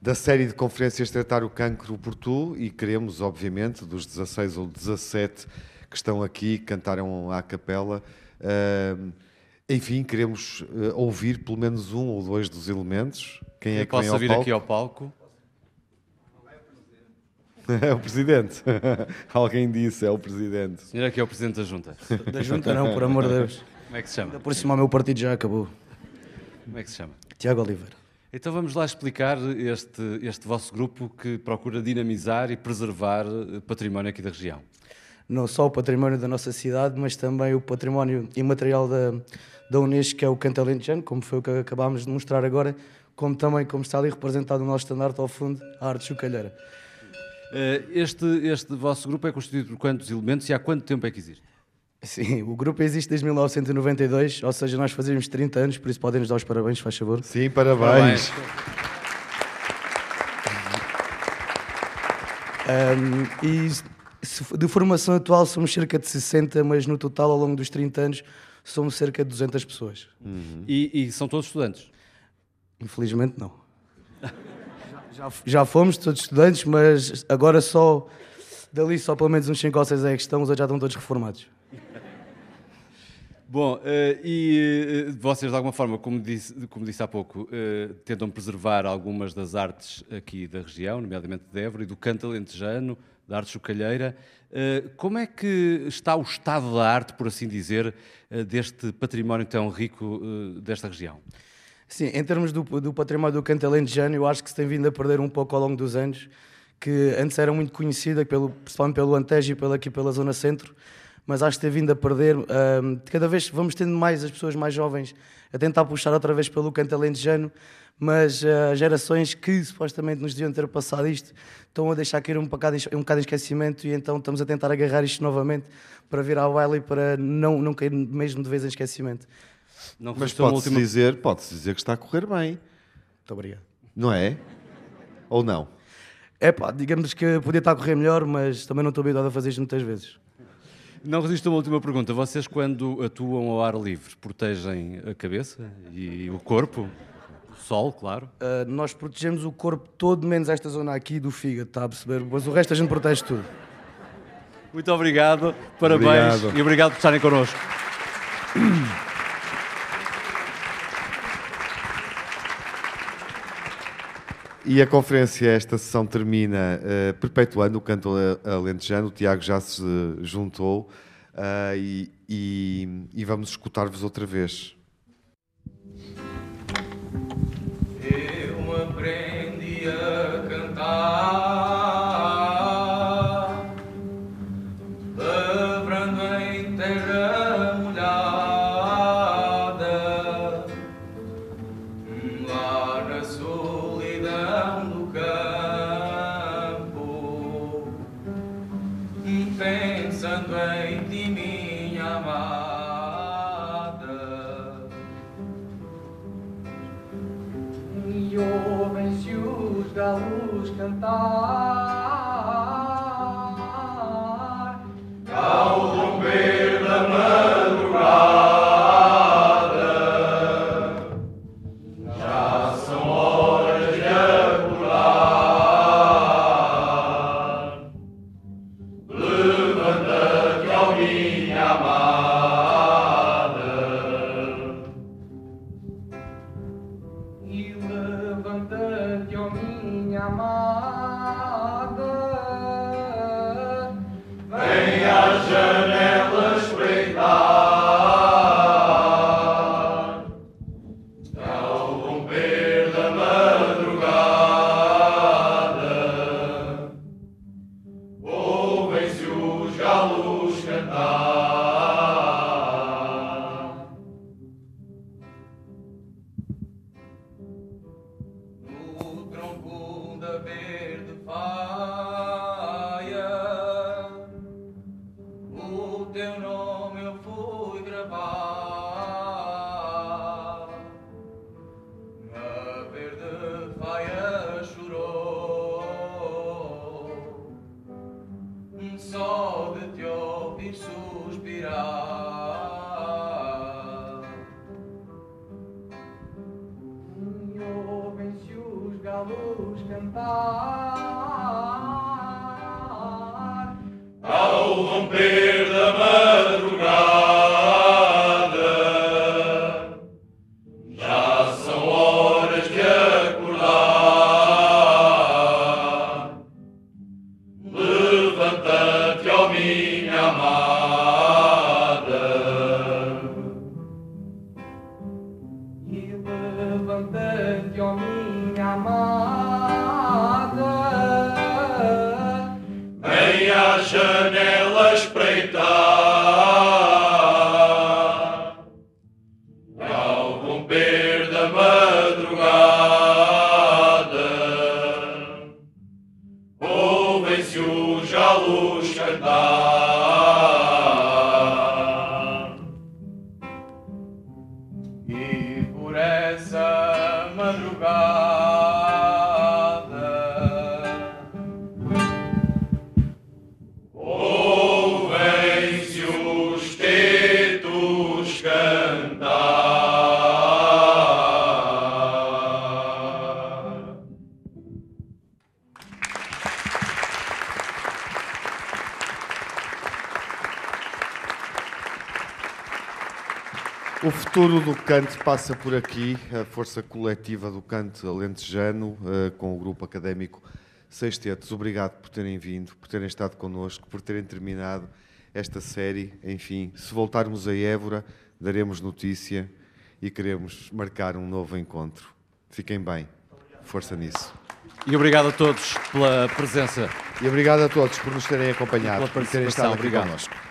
da série de conferências Tratar o Cancro por Tu, e queremos, obviamente, dos 16 ou 17 que estão aqui, que cantaram à capela, uh, enfim, queremos uh, ouvir pelo menos um ou dois dos elementos. Quem é Eu que vem posso ao vir palco? aqui ao palco. É o Presidente. Alguém disse, é o Presidente. O senhor é que é o Presidente da Junta. Da Junta não, por amor de Deus. Como é que se chama? Ainda por cima o meu partido já acabou. Como é que se chama? Tiago Oliveira. Então vamos lá explicar este, este vosso grupo que procura dinamizar e preservar eh, património aqui da região. Não só o património da nossa cidade, mas também o património imaterial da, da Unesco, que é o canto alentejano, como foi o que acabámos de mostrar agora, como também, como está ali representado no nosso estandarte ao fundo, a arte chocalheira. Eh, Este, este vosso grupo é constituído por quantos elementos e há quanto tempo é que existe? Sim, o grupo existe desde 1992, ou seja, nós fazemos 30 anos, por isso podem nos dar os parabéns, faz favor. Sim, parabéns. Um, e de formação atual somos cerca de 60, mas no total, ao longo dos 30 anos, somos cerca de 200 pessoas. E, e são todos estudantes? Infelizmente, não. Já, já fomos todos estudantes, mas agora só, dali só pelo menos uns 5 ou 6 é que estão, os outros já estão todos reformados. Bom, eh, e eh, vocês de alguma forma, como disse, como disse há pouco, eh, tentam preservar algumas das artes aqui da região, nomeadamente de Évora e do canto alentejano, da arte chocalheira. Como é que está o estado da arte, por assim dizer, deste património tão rico desta região? Sim, em termos do, do património do canto alentejano, eu acho que se tem vindo a perder um pouco ao longo dos anos, que antes era muito conhecida, pelo, principalmente pelo Antejo e pela, aqui pela Zona Centro, mas acho que tem vindo a perder. ahm, cada vez vamos tendo mais as pessoas mais jovens a tentar puxar outra vez pelo canto alentejano, mas ah, gerações que supostamente nos deviam ter passado isto estão a deixar cair um bocado, em- um bocado em esquecimento e então estamos a tentar agarrar isto novamente para vir ao baile e para não, não cair mesmo de vez em esquecimento. Não Mas pode-se dizer, pode dizer que está a correr bem. Muito obrigado. Não é? Ou não? É pá, digamos que podia estar a correr melhor, mas também não estou habituado a fazer isto muitas vezes. Não resisto a uma última pergunta. Vocês, quando atuam ao ar livre, protegem a cabeça e o corpo? O sol, claro. Ah, nós protegemos o corpo todo, menos esta zona aqui do fígado, está a perceber? Mas o resto a gente protege tudo. Muito obrigado, parabéns Obrigado. e obrigado por estarem connosco. E a conferência, esta sessão termina eh, perpetuando o canto alentejano. O Tiago já se juntou ah, e, e- e vamos escutar-vos outra vez. Eu aprendi a cantar, galos cantar canto passa por aqui, a força coletiva do canto alentejano, uh, com o grupo académico Sextetos. Obrigado por terem vindo, por terem estado connosco, por terem terminado esta série. Enfim, se voltarmos a Évora, daremos notícia e queremos marcar um novo encontro. Fiquem bem. Força nisso. E obrigado a todos pela presença. E obrigado a todos por nos terem acompanhado e pela e terem estado aqui obrigado. connosco.